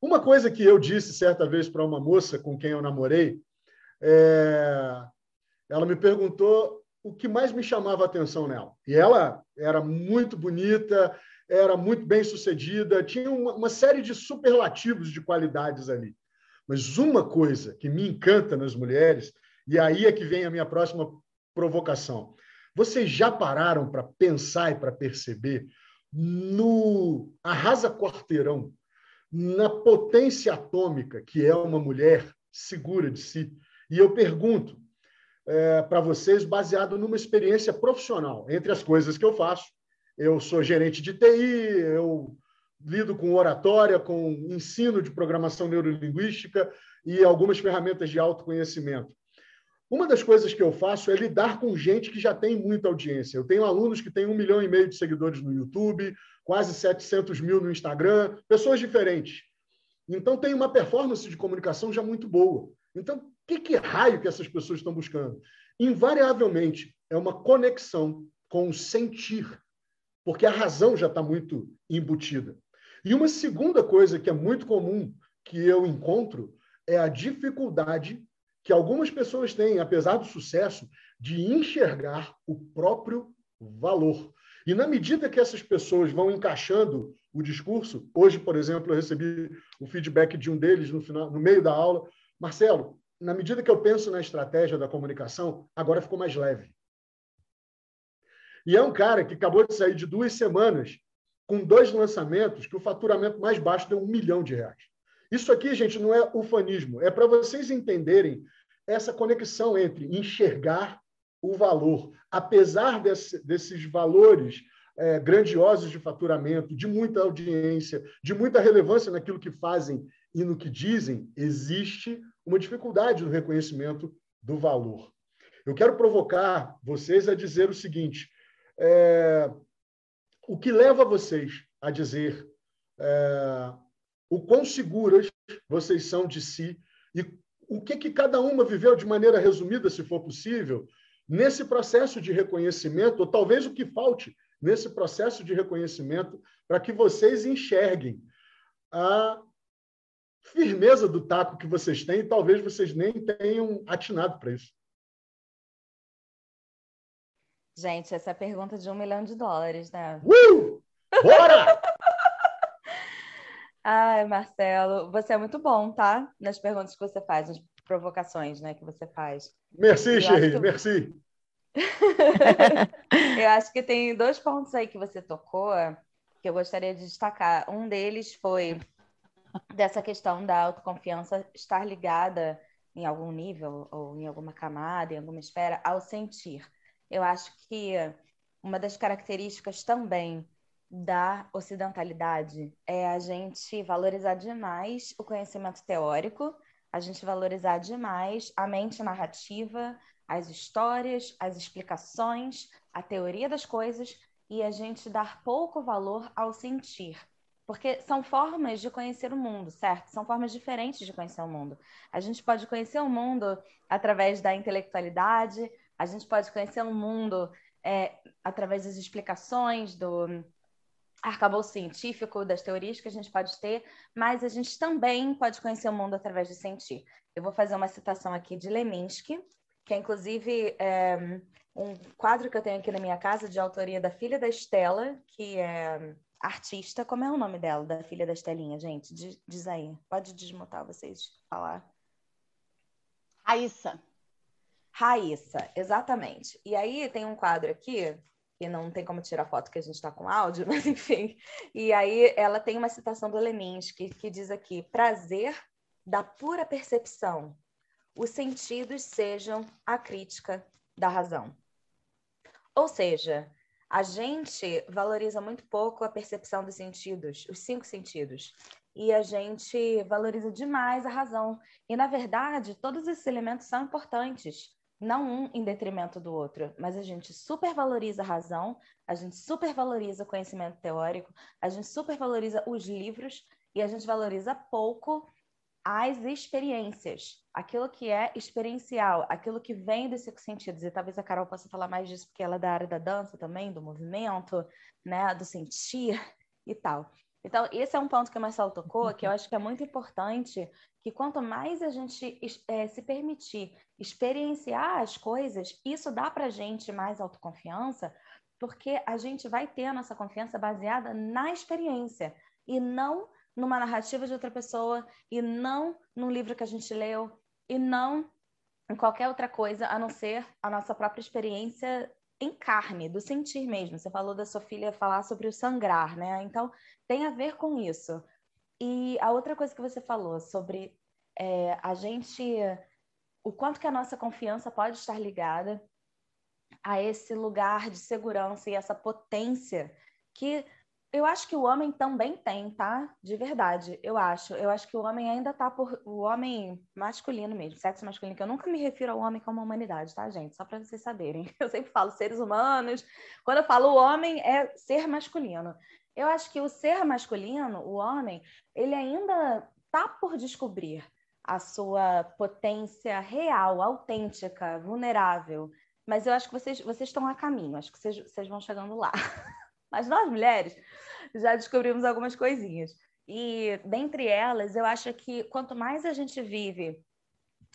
Uma coisa que eu disse certa vez para uma moça com quem eu namorei, é... ela me perguntou o que mais me chamava a atenção nela. E ela era muito bonita, era muito bem sucedida, tinha uma, uma série de superlativos de qualidades ali. Mas uma coisa que me encanta nas mulheres, e aí é que vem a minha próxima provocação. Vocês já pararam para pensar e para perceber no arrasa quarteirão, na potência atômica que é uma mulher segura de si? E eu pergunto é, para vocês, baseado numa experiência profissional, entre as coisas que eu faço. Eu sou gerente de TI, eu lido com oratória, com ensino de programação neurolinguística e algumas ferramentas de autoconhecimento. Uma das coisas que eu faço é lidar com gente que já tem muita audiência. Eu tenho alunos que têm um milhão e meio de seguidores no YouTube, quase 700 mil no Instagram, pessoas diferentes. Então, tem uma performance de comunicação já muito boa. Então, o que, que raio que essas pessoas estão buscando? Invariavelmente, é uma conexão com o sentir, porque a razão já está muito embutida. E uma segunda coisa que é muito comum que eu encontro é a dificuldade que algumas pessoas têm, apesar do sucesso, de enxergar o próprio valor. E na medida que essas pessoas vão encaixando o discurso, hoje, por exemplo, eu recebi o feedback de um deles no, final, no meio da aula, Marcelo, na medida que eu penso na estratégia da comunicação, agora ficou mais leve. E é um cara que acabou de sair de duas semanas com dois lançamentos que o faturamento mais baixo deu um milhão de reais. Isso aqui, gente, não é ufanismo, é para vocês entenderem essa conexão entre enxergar o valor, apesar desse, desses valores é, grandiosos de faturamento, de muita audiência, de muita relevância naquilo que fazem e no que dizem, existe uma dificuldade no reconhecimento do valor. Eu quero provocar vocês a dizer o seguinte: é, o que leva vocês a dizer é, o quão seguras vocês são de si e o que, que cada uma viveu de maneira resumida, se for possível, nesse processo de reconhecimento, ou talvez o que falte nesse processo de reconhecimento, para que vocês enxerguem a firmeza do taco que vocês têm, e talvez vocês nem tenham atinado para isso. Gente, essa é a pergunta de um milhão de dólares, né? Uh! Bora! Ai, Marcelo, você é muito bom, tá? Nas perguntas que você faz, nas provocações, né, que você faz. Merci, Xerri, que... merci. eu acho que tem dois pontos aí que você tocou que eu gostaria de destacar. Um deles foi dessa questão da autoconfiança estar ligada em algum nível ou em alguma camada, em alguma esfera, ao sentir. Eu acho que uma das características também da ocidentalidade é a gente valorizar demais o conhecimento teórico, a gente valorizar demais a mente narrativa, as histórias, as explicações, a teoria das coisas e a gente dar pouco valor ao sentir. Porque são formas de conhecer o mundo, certo? São formas diferentes de conhecer o mundo. A gente pode conhecer o mundo através da intelectualidade, a gente pode conhecer o mundo é, através das explicações do arcabouço científico, das teorias que a gente pode ter, mas a gente também pode conhecer o mundo através de sentir. Eu vou fazer uma citação aqui de Leminski, que é inclusive é, um quadro que eu tenho aqui na minha casa de autoria da filha da Estela, que é artista. Como é o nome dela, da filha da Estelinha, gente? Diz aí. Pode desmutar vocês falar. Raíssa. Raíssa, exatamente. E aí tem um quadro aqui, que não tem como tirar foto que a gente está com áudio, mas enfim. E aí ela tem uma citação do Leminski que diz aqui: prazer da pura percepção, os sentidos sejam a crítica da razão. Ou seja, a gente valoriza muito pouco a percepção dos sentidos, os cinco sentidos, e a gente valoriza demais a razão. E, na verdade, todos esses elementos são importantes não um em detrimento do outro, mas a gente supervaloriza a razão, a gente supervaloriza o conhecimento teórico, a gente supervaloriza os livros e a gente valoriza pouco as experiências, aquilo que é experiencial, aquilo que vem dos cinco sentidos. E talvez a Carol possa falar mais disso, porque ela é da área da dança também, do movimento, né, do sentir e tal. Então, esse é um ponto que o Marcelo tocou, que eu acho que é muito importante, que quanto mais a gente é, se permitir experienciar as coisas, isso dá para a gente mais autoconfiança, porque a gente vai ter a nossa confiança baseada na experiência e não numa narrativa de outra pessoa, e não num livro que a gente leu, e não em qualquer outra coisa a não ser a nossa própria experiência em carne, do sentir mesmo. Você falou da sua filha falar sobre o sangrar, né? Então, tem a ver com isso. E a outra coisa que você falou sobre é, a gente, o quanto que a nossa confiança pode estar ligada a esse lugar de segurança e essa potência que eu acho que o homem também tem, tá? De verdade, eu acho. Eu acho que o homem ainda tá por. O homem masculino mesmo, sexo masculino, que eu nunca me refiro ao homem como humanidade, tá, gente? Só para vocês saberem. Eu sempre falo seres humanos. Quando eu falo homem, é ser masculino. Eu acho que o ser masculino, o homem, ele ainda tá por descobrir a sua potência real, autêntica, vulnerável. Mas eu acho que vocês, vocês estão a caminho, acho que vocês, vocês vão chegando lá. Mas nós mulheres já descobrimos algumas coisinhas. E dentre elas, eu acho que quanto mais a gente vive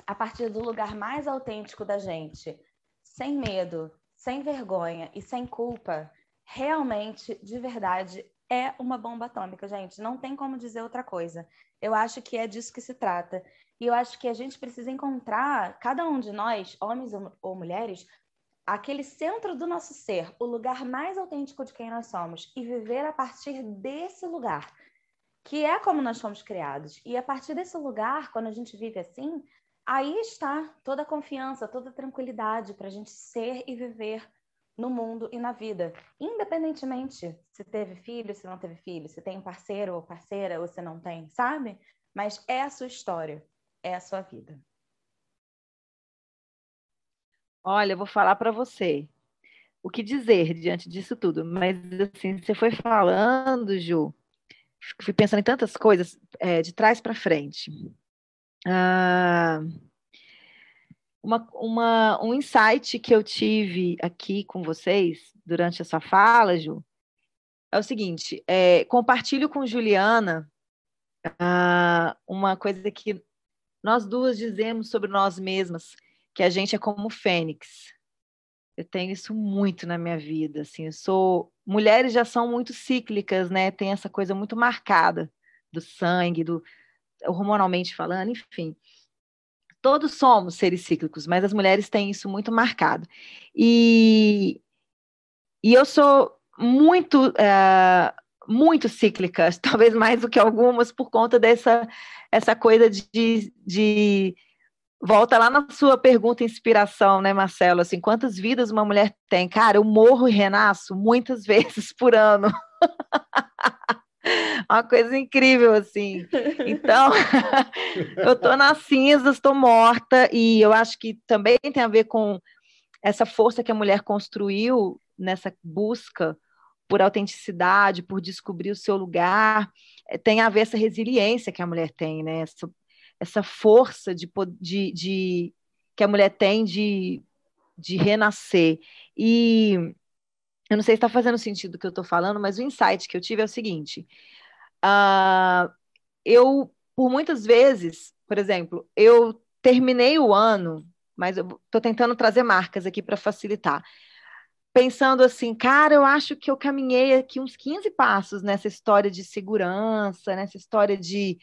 a partir do lugar mais autêntico da gente, sem medo, sem vergonha e sem culpa, realmente, de verdade, é uma bomba atômica, gente. Não tem como dizer outra coisa. Eu acho que é disso que se trata. E eu acho que a gente precisa encontrar, cada um de nós, homens ou mulheres, aquele centro do nosso ser, o lugar mais autêntico de quem nós somos e viver a partir desse lugar, que é como nós fomos criados. E a partir desse lugar, quando a gente vive assim, aí está toda a confiança, toda a tranquilidade para a gente ser e viver no mundo e na vida, independentemente se teve filho, se não teve filho, se tem parceiro ou parceira ou se não tem, sabe? Mas é a sua história, é a sua vida. Olha, eu vou falar para você o que dizer diante disso tudo, mas assim, você foi falando, Ju, fui pensando em tantas coisas é, de trás para frente. Ah, uma, uma, um insight que eu tive aqui com vocês durante essa fala, Ju, é o seguinte: é, compartilho com Juliana ah, uma coisa que nós duas dizemos sobre nós mesmas que a gente é como fênix. Eu tenho isso muito na minha vida, assim, eu sou mulheres já são muito cíclicas, né? Tem essa coisa muito marcada do sangue, do hormonalmente falando, enfim. Todos somos seres cíclicos, mas as mulheres têm isso muito marcado. E, e eu sou muito uh, muito cíclica, talvez mais do que algumas, por conta dessa essa coisa de, de Volta lá na sua pergunta inspiração, né, Marcelo? Assim, quantas vidas uma mulher tem? Cara, eu morro e renasço muitas vezes por ano. Uma coisa incrível, assim. Então, eu tô nas cinzas, estou morta, e eu acho que também tem a ver com essa força que a mulher construiu nessa busca por autenticidade, por descobrir o seu lugar, eh, tem a ver essa resiliência que a mulher tem, né? Essa essa força de, de, de que a mulher tem de, de renascer. E eu não sei se está fazendo sentido o que eu estou falando, mas o insight que eu tive é o seguinte: uh, eu, por muitas vezes, por exemplo, eu terminei o ano, mas eu estou tentando trazer marcas aqui para facilitar. Pensando assim, cara, eu acho que eu caminhei aqui uns 15 passos nessa história de segurança, nessa história de,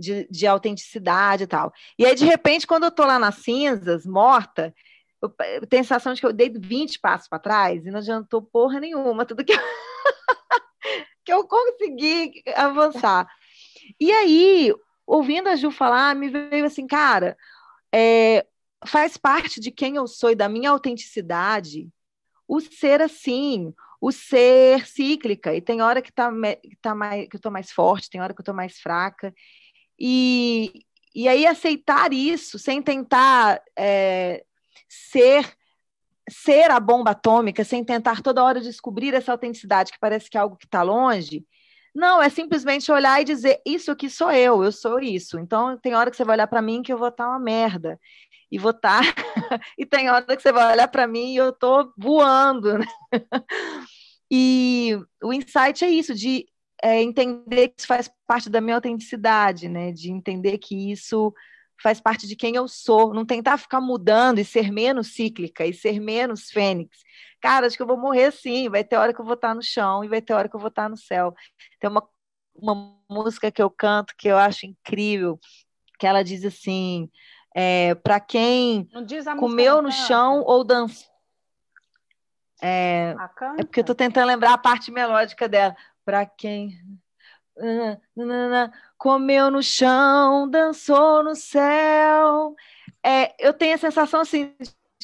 de, de autenticidade e tal. E aí, de repente, quando eu tô lá nas cinzas, morta, eu, eu tenho a sensação de que eu dei 20 passos para trás e não adiantou porra nenhuma, tudo que eu, que eu consegui avançar. E aí, ouvindo a Ju falar, me veio assim, cara, é, faz parte de quem eu sou e da minha autenticidade o ser assim, o ser cíclica, e tem hora que, tá, tá mais, que eu estou mais forte, tem hora que eu estou mais fraca, e, e aí aceitar isso sem tentar é, ser ser a bomba atômica sem tentar toda hora descobrir essa autenticidade que parece que é algo que está longe. Não, é simplesmente olhar e dizer: Isso aqui sou eu, eu sou isso. Então, tem hora que você vai olhar para mim que eu vou estar tá uma merda. E vou estar. Tá... e tem hora que você vai olhar para mim e eu estou voando. Né? e o insight é isso, de é, entender que isso faz parte da minha autenticidade, né? de entender que isso faz parte de quem eu sou, não tentar ficar mudando e ser menos cíclica e ser menos fênix. Cara, acho que eu vou morrer sim, vai ter hora que eu vou estar no chão e vai ter hora que eu vou estar no céu. Tem uma, uma música que eu canto que eu acho incrível, que ela diz assim, é, para quem comeu no chão ou dançou. É, é porque eu estou tentando lembrar a parte melódica dela. Para quem comeu no chão, dançou no céu. É, eu tenho a sensação assim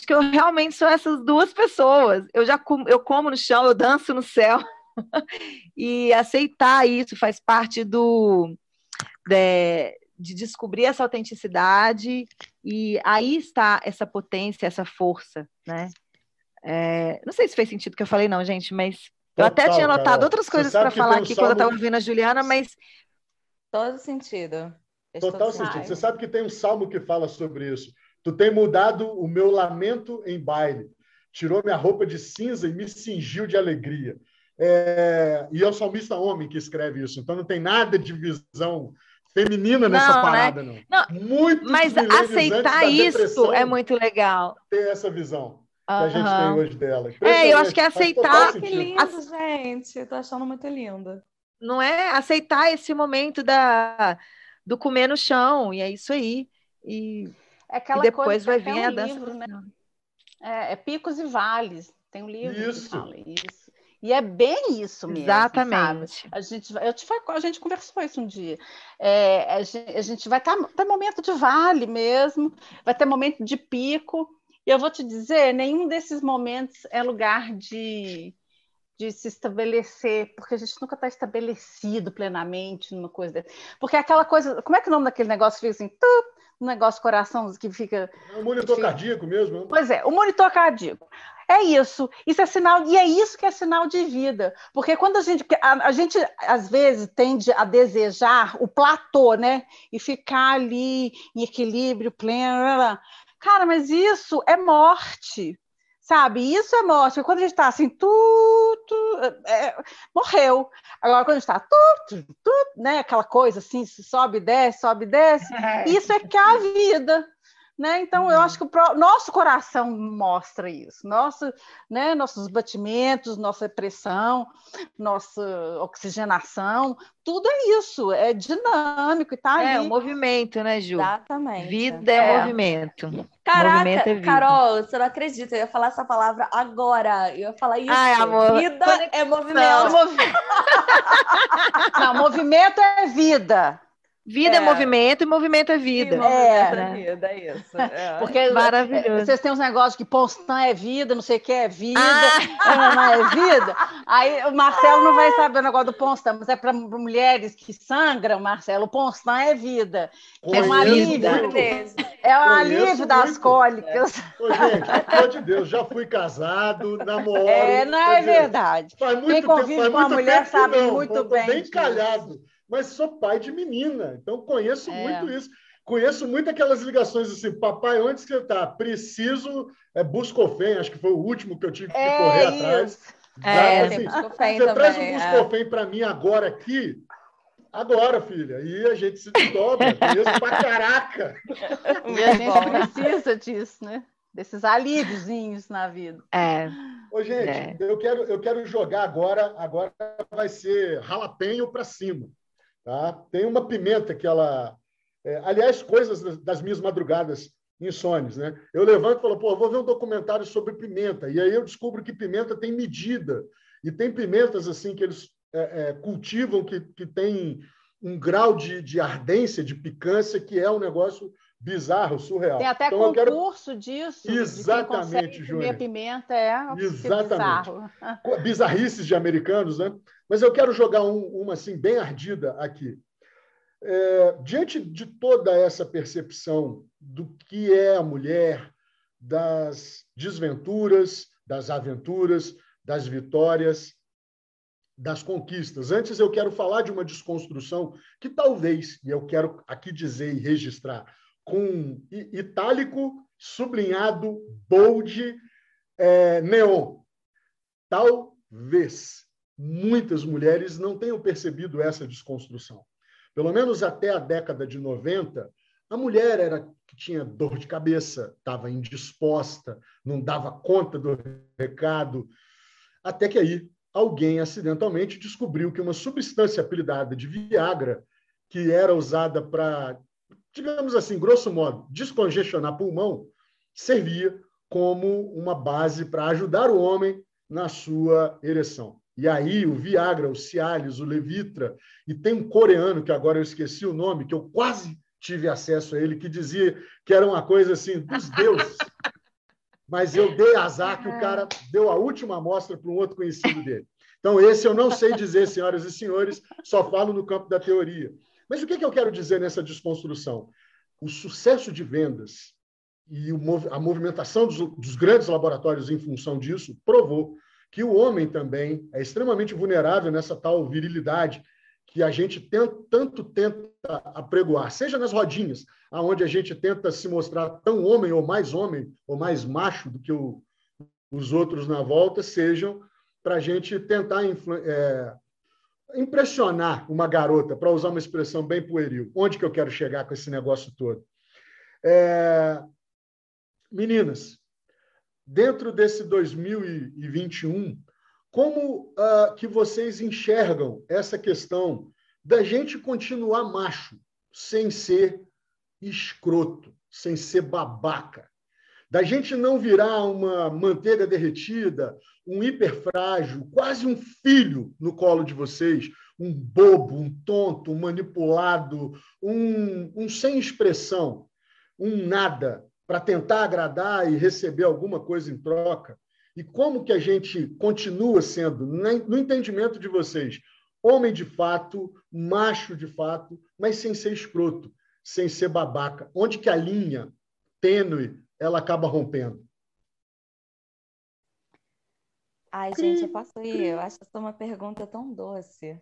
que eu realmente sou essas duas pessoas. Eu já com, eu como no chão, eu danço no céu. e aceitar isso faz parte do de, de descobrir essa autenticidade e aí está essa potência, essa força, né? É, não sei se fez sentido que eu falei, não, gente, mas eu até tinha notado outras coisas para falar um aqui salmo... quando eu estava ouvindo a Juliana, mas. Todo sentido. Total sentido. Você sabe que tem um salmo que fala sobre isso. Tu tem mudado o meu lamento em baile, tirou minha roupa de cinza e me cingiu de alegria. É... E é o salmista homem que escreve isso, então não tem nada de visão feminina nessa não, né? parada, né? não. não. Muito Mas aceitar isso é muito legal. Ter essa visão que a gente tem hoje dela. É, eu acho que é aceitar. Que lindo, gente. Eu tô achando muito lindo. Não é aceitar esse momento da, do comer no chão, e é isso aí. E, é e depois vai vir a dança. Livro, né? é, é, Picos e Vales. Tem um livro isso. que fala isso. E é bem isso mesmo. Exatamente. Sabe? A gente, eu te, a gente conversou isso um dia. É, a, gente, a gente vai estar tá, momento de vale mesmo, vai ter momento de pico, e eu vou te dizer, nenhum desses momentos é lugar de, de se estabelecer, porque a gente nunca está estabelecido plenamente numa coisa dessa. Porque aquela coisa, como é que é o nome daquele negócio fica assim, tu, um negócio coração que fica. É o monitor fica... cardíaco mesmo. Né? Pois é, o monitor cardíaco. É isso, isso é sinal, e é isso que é sinal de vida. Porque quando a gente, a, a gente às vezes tende a desejar o platô, né? E ficar ali em equilíbrio pleno. Cara, mas isso é morte, sabe? Isso é morte. Porque quando a gente está assim, tu, tu é, morreu. Agora, quando a gente está, tu, tu, tu, né? Aquela coisa assim, sobe, desce, sobe, desce. Isso é que é a vida. Né? Então, eu uhum. acho que o nosso coração mostra isso, nosso, né, nossos batimentos, nossa pressão, nossa oxigenação, tudo é isso, é dinâmico e tá É, o movimento, né, Ju? Exatamente. Vida é, é. movimento. Caraca, movimento é Carol, você não acredita, eu ia falar essa palavra agora, eu ia falar isso. Ai, amor. Vida Conexão. é movimento. não, movimento é vida. Vida é. é. movimento e movimento é vida. é, né? vida, é isso. É. Porque Maravilhoso. vocês têm uns negócios que Postan é vida, não sei o que é vida, ah. não é vida. Aí o Marcelo não vai saber o negócio do Postan, mas é para mulheres que sangram, Marcelo. O Postan é vida. é um alívio. É um alívio das muito. cólicas. Ô, gente, pelo amor de Deus, já fui casado, namoro. É, não é dizer, verdade. Faz muito Quem convive tempo, com a mulher sabe não, muito bem. Bem calhado mas sou pai de menina, então conheço é. muito isso. Conheço muito aquelas ligações assim, papai, onde você está? Preciso, é Buscofem, acho que foi o último que eu tive que é correr isso. atrás. É, assim, você também, traz um Buscofem é. para mim agora aqui, agora, filha, e a gente se dobra, conheço pra caraca. E a gente precisa disso, né? Desses alíviozinhos na vida. É. Ô, gente, é. Eu, quero, eu quero jogar agora, agora vai ser ralapenho para cima. Tá? Tem uma pimenta que ela. É, aliás, coisas das minhas madrugadas insones. Né? Eu levanto e falo, pô, vou ver um documentário sobre pimenta. E aí eu descubro que pimenta tem medida. E tem pimentas assim que eles é, é, cultivam que, que tem um grau de, de ardência, de picância, que é um negócio bizarro, surreal. Tem até então, concurso quero... disso. Exatamente, Júlia. pimenta é Exatamente. Bizarro. Bizarrices de americanos, né? Mas eu quero jogar um, uma assim bem ardida aqui. É, diante de toda essa percepção do que é a mulher, das desventuras, das aventuras, das vitórias, das conquistas. Antes, eu quero falar de uma desconstrução que talvez, e eu quero aqui dizer e registrar, com itálico, sublinhado, bold, é, neon. Talvez muitas mulheres não tenham percebido essa desconstrução. Pelo menos até a década de 90, a mulher era que tinha dor de cabeça, estava indisposta, não dava conta do recado, até que aí alguém acidentalmente descobriu que uma substância apelidada de Viagra, que era usada para, digamos assim, grosso modo, descongestionar pulmão, servia como uma base para ajudar o homem na sua ereção. E aí o Viagra, o Cialis, o Levitra, e tem um coreano que agora eu esqueci o nome, que eu quase tive acesso a ele, que dizia que era uma coisa assim dos deuses. Mas eu dei azar que o cara deu a última amostra para um outro conhecido dele. Então, esse eu não sei dizer, senhoras e senhores, só falo no campo da teoria. Mas o que, que eu quero dizer nessa desconstrução? O sucesso de vendas e a movimentação dos, dos grandes laboratórios em função disso provou que o homem também é extremamente vulnerável nessa tal virilidade que a gente tanto tenta apregoar, seja nas rodinhas, aonde a gente tenta se mostrar tão homem ou mais homem ou mais macho do que o, os outros na volta, sejam para a gente tentar é, impressionar uma garota, para usar uma expressão bem pueril. Onde que eu quero chegar com esse negócio todo? É, meninas, dentro desse 2021, como uh, que vocês enxergam essa questão da gente continuar macho sem ser escroto, sem ser babaca? Da gente não virar uma manteiga derretida, um hiperfrágil, quase um filho no colo de vocês, um bobo, um tonto, um manipulado, um, um sem expressão, um nada, para tentar agradar e receber alguma coisa em troca. E como que a gente continua sendo, no entendimento de vocês, homem de fato, macho de fato, mas sem ser escroto, sem ser babaca? Onde que a linha tênue ela acaba rompendo? Ai, gente, eu posso ir? Eu acho essa uma pergunta tão doce.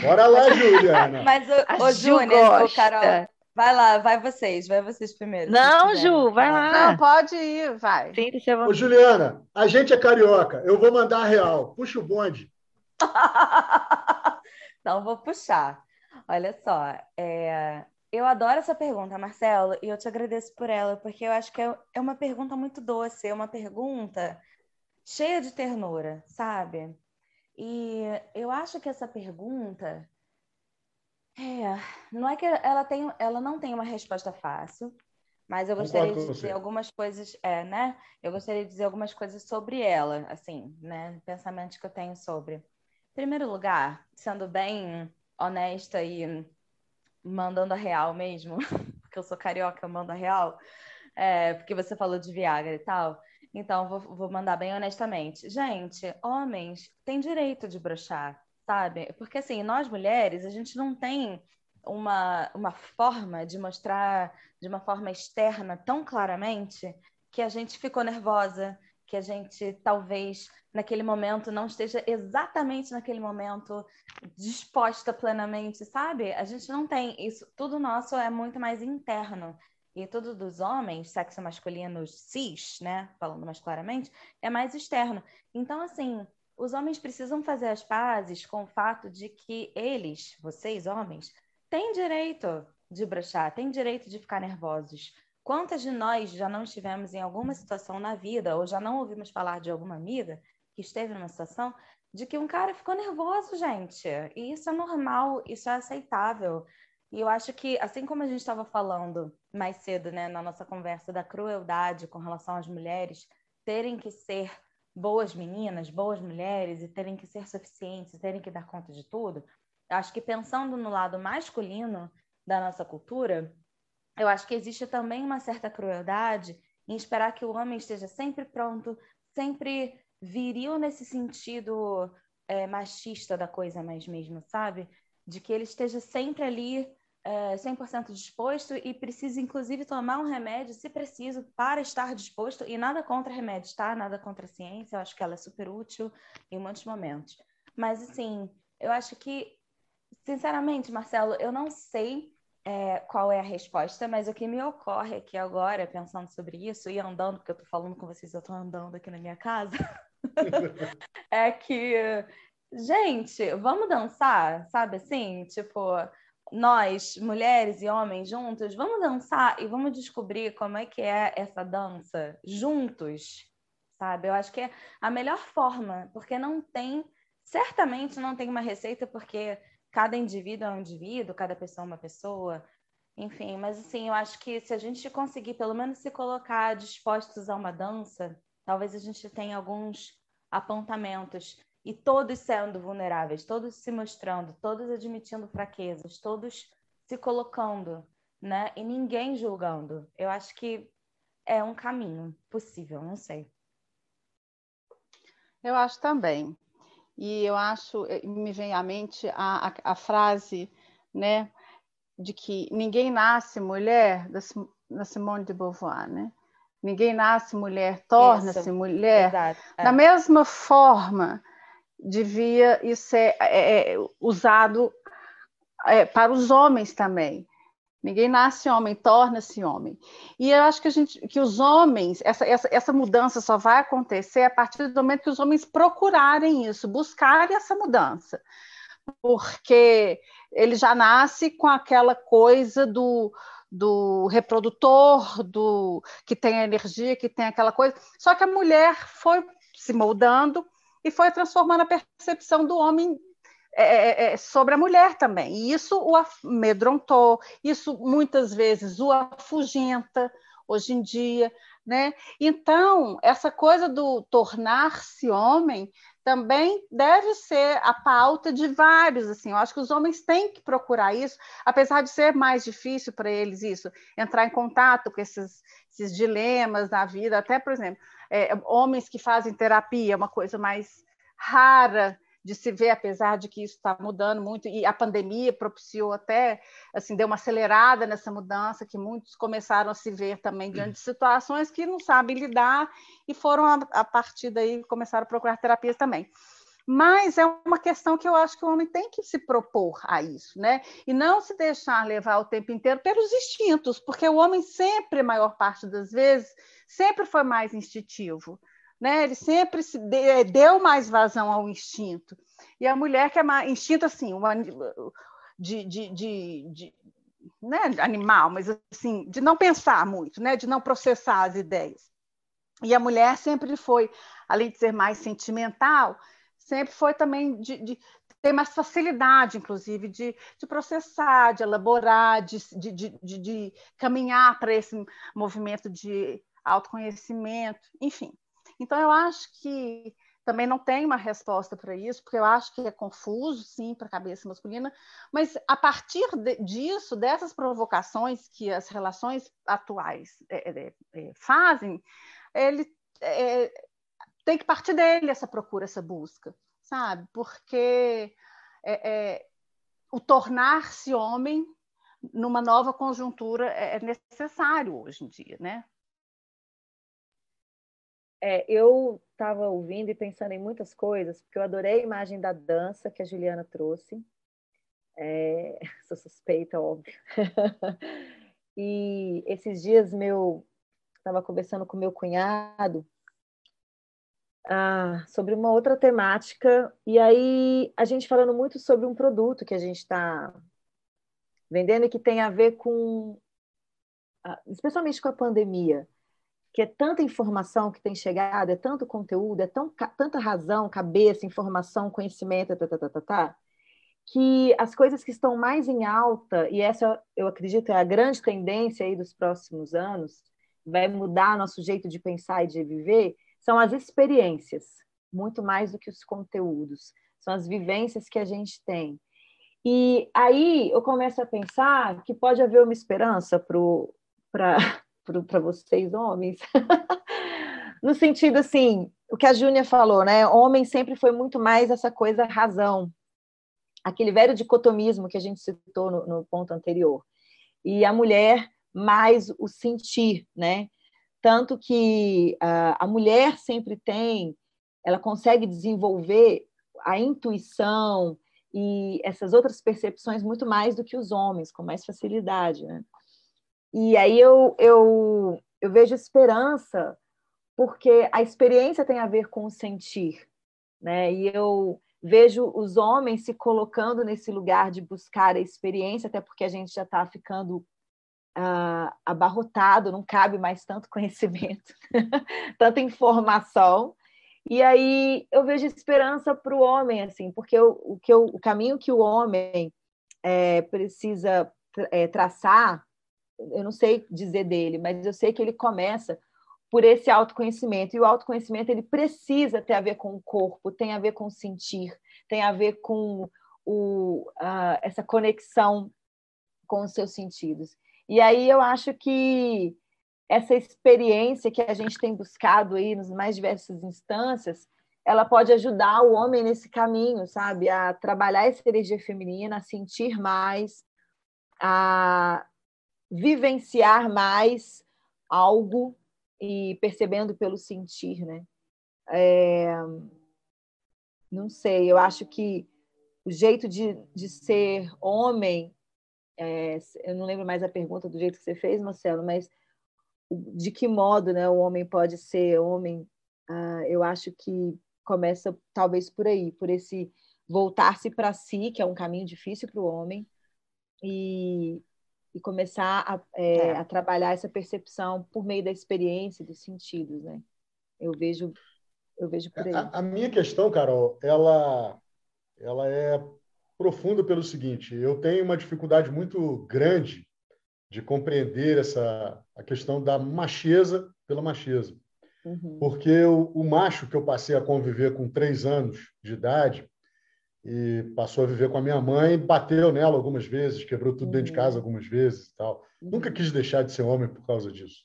Bora lá, Juliana. Mas o, o Júnior, o Carol, Vai lá, vai vocês, vai vocês primeiro. Não, Ju, vai lá. Não, pode ir, vai. Ô, Juliana, a gente é carioca, eu vou mandar a real. Puxa o bonde. Não, vou puxar. Olha só, é... eu adoro essa pergunta, Marcelo, e eu te agradeço por ela, porque eu acho que é, é uma pergunta muito doce, é uma pergunta cheia de ternura, sabe? E eu acho que essa pergunta é, não é que ela tem, ela não tem uma resposta fácil, mas eu gostaria de dizer algumas coisas, é, né? Eu gostaria de dizer algumas coisas sobre ela, assim, né? Pensamentos que eu tenho sobre. Em primeiro lugar, sendo bem honesta e mandando a real mesmo, porque eu sou carioca, eu mando a real, é, porque você falou de Viagra e tal. Então, vou, vou mandar bem honestamente. Gente, homens têm direito de brochar sabe? Porque assim, nós mulheres, a gente não tem uma, uma forma de mostrar de uma forma externa tão claramente que a gente ficou nervosa, que a gente talvez naquele momento não esteja exatamente naquele momento disposta plenamente, sabe? A gente não tem isso, tudo nosso é muito mais interno. E tudo dos homens, sexo masculino cis, né, falando mais claramente, é mais externo. Então, assim, os homens precisam fazer as pazes com o fato de que eles, vocês homens, têm direito de brochar, têm direito de ficar nervosos. Quantas de nós já não estivemos em alguma situação na vida, ou já não ouvimos falar de alguma amiga que esteve numa situação de que um cara ficou nervoso, gente? E isso é normal, isso é aceitável. E eu acho que, assim como a gente estava falando mais cedo, né, na nossa conversa da crueldade com relação às mulheres terem que ser boas meninas, boas mulheres e terem que ser suficientes, terem que dar conta de tudo, acho que pensando no lado masculino da nossa cultura, eu acho que existe também uma certa crueldade em esperar que o homem esteja sempre pronto, sempre viril nesse sentido é, machista da coisa mais mesmo, sabe? De que ele esteja sempre ali é, 100% disposto e precisa, inclusive, tomar um remédio, se preciso, para estar disposto. E nada contra remédios, tá? Nada contra a ciência. Eu acho que ela é super útil em muitos momentos. Mas, assim, eu acho que, sinceramente, Marcelo, eu não sei é, qual é a resposta, mas o que me ocorre aqui agora, pensando sobre isso e andando, porque eu tô falando com vocês, eu tô andando aqui na minha casa, é que, gente, vamos dançar, sabe assim? Tipo, nós, mulheres e homens juntos, vamos dançar e vamos descobrir como é que é essa dança juntos, sabe? Eu acho que é a melhor forma, porque não tem, certamente não tem uma receita, porque cada indivíduo é um indivíduo, cada pessoa é uma pessoa, enfim, mas assim, eu acho que se a gente conseguir pelo menos se colocar dispostos a uma dança, talvez a gente tenha alguns apontamentos e todos sendo vulneráveis, todos se mostrando, todos admitindo fraquezas, todos se colocando, né? E ninguém julgando. Eu acho que é um caminho possível, não sei. Eu acho também. E eu acho, eh, me vem à mente a, a, a frase, né, de que ninguém nasce mulher, da Simone de Beauvoir, né? Ninguém nasce mulher, torna-se mulher. Exato, é. Da mesma forma devia isso ser é, é, usado é, para os homens também. Ninguém nasce homem, torna-se homem. E eu acho que a gente, que os homens, essa, essa, essa mudança só vai acontecer a partir do momento que os homens procurarem isso, buscarem essa mudança, porque ele já nasce com aquela coisa do, do reprodutor, do que tem energia, que tem aquela coisa. Só que a mulher foi se moldando e foi transformando a percepção do homem é, é, é, sobre a mulher também. E isso o amedrontou, isso muitas vezes o afugenta hoje em dia. Né? Então, essa coisa do tornar-se homem também deve ser a pauta de vários. Assim, eu acho que os homens têm que procurar isso, apesar de ser mais difícil para eles isso, entrar em contato com esses, esses dilemas na vida. Até, por exemplo, é, homens que fazem terapia, uma coisa mais rara de se ver, apesar de que isso está mudando muito, e a pandemia propiciou até, assim, deu uma acelerada nessa mudança, que muitos começaram a se ver também diante de situações que não sabem lidar, e foram, a, a partir daí, começaram a procurar terapias também. Mas é uma questão que eu acho que o homem tem que se propor a isso, né? E não se deixar levar o tempo inteiro pelos instintos, porque o homem sempre, a maior parte das vezes, sempre foi mais instintivo. Né? Ele sempre se deu mais vazão ao instinto. E a mulher que é mais instinto assim, uma, de, de, de, de né? animal, mas assim, de não pensar muito, né? de não processar as ideias. E a mulher sempre foi, além de ser mais sentimental, sempre foi também de, de ter mais facilidade, inclusive, de, de processar, de elaborar, de, de caminhar para esse movimento de autoconhecimento, enfim. Então, eu acho que também não tem uma resposta para isso, porque eu acho que é confuso, sim, para a cabeça masculina, mas a partir de, disso, dessas provocações que as relações atuais é, é, é, fazem, ele é, tem que partir dele essa procura, essa busca, sabe? Porque é, é, o tornar-se homem numa nova conjuntura é necessário hoje em dia, né? É, eu estava ouvindo e pensando em muitas coisas, porque eu adorei a imagem da dança que a Juliana trouxe. É, sou suspeita, óbvio. e esses dias meu estava conversando com meu cunhado ah, sobre uma outra temática, e aí a gente falando muito sobre um produto que a gente está vendendo e que tem a ver com, ah, especialmente com a pandemia que é tanta informação que tem chegado, é tanto conteúdo, é tão, tanta razão, cabeça, informação, conhecimento, tá, tá, tá, tá, tá, que as coisas que estão mais em alta, e essa eu acredito é a grande tendência aí dos próximos anos, vai mudar nosso jeito de pensar e de viver, são as experiências, muito mais do que os conteúdos, são as vivências que a gente tem. E aí eu começo a pensar que pode haver uma esperança para para vocês, homens. no sentido assim, o que a Júnia falou, né? Homem sempre foi muito mais essa coisa razão. aquele velho dicotomismo que a gente citou no, no ponto anterior. E a mulher mais o sentir, né? Tanto que uh, a mulher sempre tem, ela consegue desenvolver a intuição e essas outras percepções muito mais do que os homens, com mais facilidade, né? E aí eu, eu, eu vejo esperança, porque a experiência tem a ver com o sentir, né? E eu vejo os homens se colocando nesse lugar de buscar a experiência, até porque a gente já está ficando uh, abarrotado, não cabe mais tanto conhecimento, tanta informação. E aí eu vejo esperança para o homem, assim, porque o, o, que eu, o caminho que o homem é, precisa é, traçar, eu não sei dizer dele, mas eu sei que ele começa por esse autoconhecimento. E o autoconhecimento ele precisa ter a ver com o corpo, tem a ver com sentir, tem a ver com o, essa conexão com os seus sentidos. E aí eu acho que essa experiência que a gente tem buscado aí nas mais diversas instâncias, ela pode ajudar o homem nesse caminho, sabe? A trabalhar essa energia feminina, a sentir mais, a vivenciar mais algo e percebendo pelo sentir, né? É... Não sei, eu acho que o jeito de, de ser homem, é... eu não lembro mais a pergunta do jeito que você fez, Marcelo, mas de que modo né, o homem pode ser homem, ah, eu acho que começa talvez por aí, por esse voltar-se para si, que é um caminho difícil para o homem, e, e começar a, é, é. a, trabalhar essa percepção por meio da experiência, dos sentidos, né? Eu vejo, eu vejo por aí. A, a minha questão, Carol, ela, ela é profunda pelo seguinte: eu tenho uma dificuldade muito grande de compreender essa a questão da macheza pela macheza, uhum. porque o, o macho que eu passei a conviver com três anos de idade e passou a viver com a minha mãe, bateu nela algumas vezes, quebrou tudo uhum. dentro de casa uhum. algumas vezes e tal. Uhum. Nunca quis deixar de ser homem por causa disso.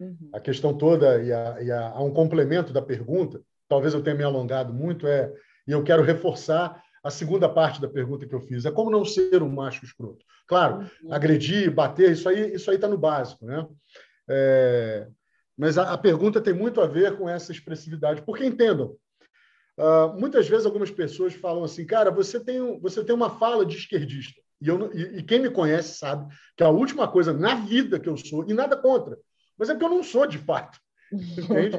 Uhum. A questão toda, e, a, e a, a, um complemento da pergunta, talvez eu tenha me alongado muito, é, e eu quero reforçar a segunda parte da pergunta que eu fiz, é como não ser um macho escroto. Claro, uhum. agredir, bater, isso aí isso está no básico. Né? É, mas a, a pergunta tem muito a ver com essa expressividade, porque entendam, Uh, muitas vezes algumas pessoas falam assim, cara, você tem, você tem uma fala de esquerdista. E, eu, e, e, quem me conhece sabe que a última coisa na vida que eu sou, e nada contra, mas é porque eu não sou de fato. Entende?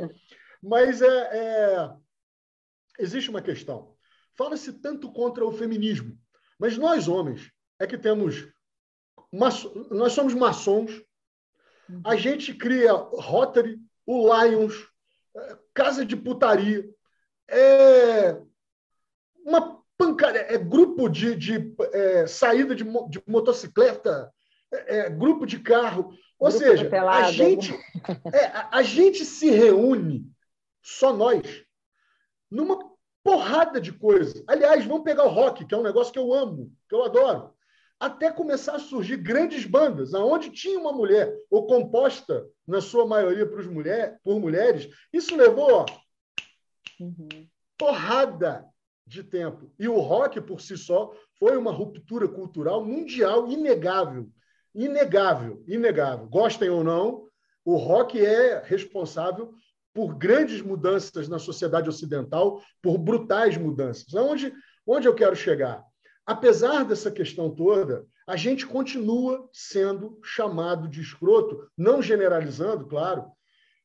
mas é, é, existe uma questão. Fala-se tanto contra o feminismo, mas nós, homens, é que temos. Nós somos maçons, a gente cria Rotary, o Lions, é, casa de putaria é uma pancada, é grupo de, de é, saída de, de motocicleta, é, é, grupo de carro. Ou grupo seja, a gente, é, a, a gente se reúne, só nós, numa porrada de coisas. Aliás, vamos pegar o rock, que é um negócio que eu amo, que eu adoro. Até começar a surgir grandes bandas, aonde tinha uma mulher, ou composta, na sua maioria, por, mulher, por mulheres. Isso levou ó, Uhum. Porrada de tempo. E o rock, por si só, foi uma ruptura cultural mundial inegável. Inegável, inegável. Gostem ou não, o rock é responsável por grandes mudanças na sociedade ocidental, por brutais mudanças. Onde, onde eu quero chegar? Apesar dessa questão toda, a gente continua sendo chamado de escroto, não generalizando, claro,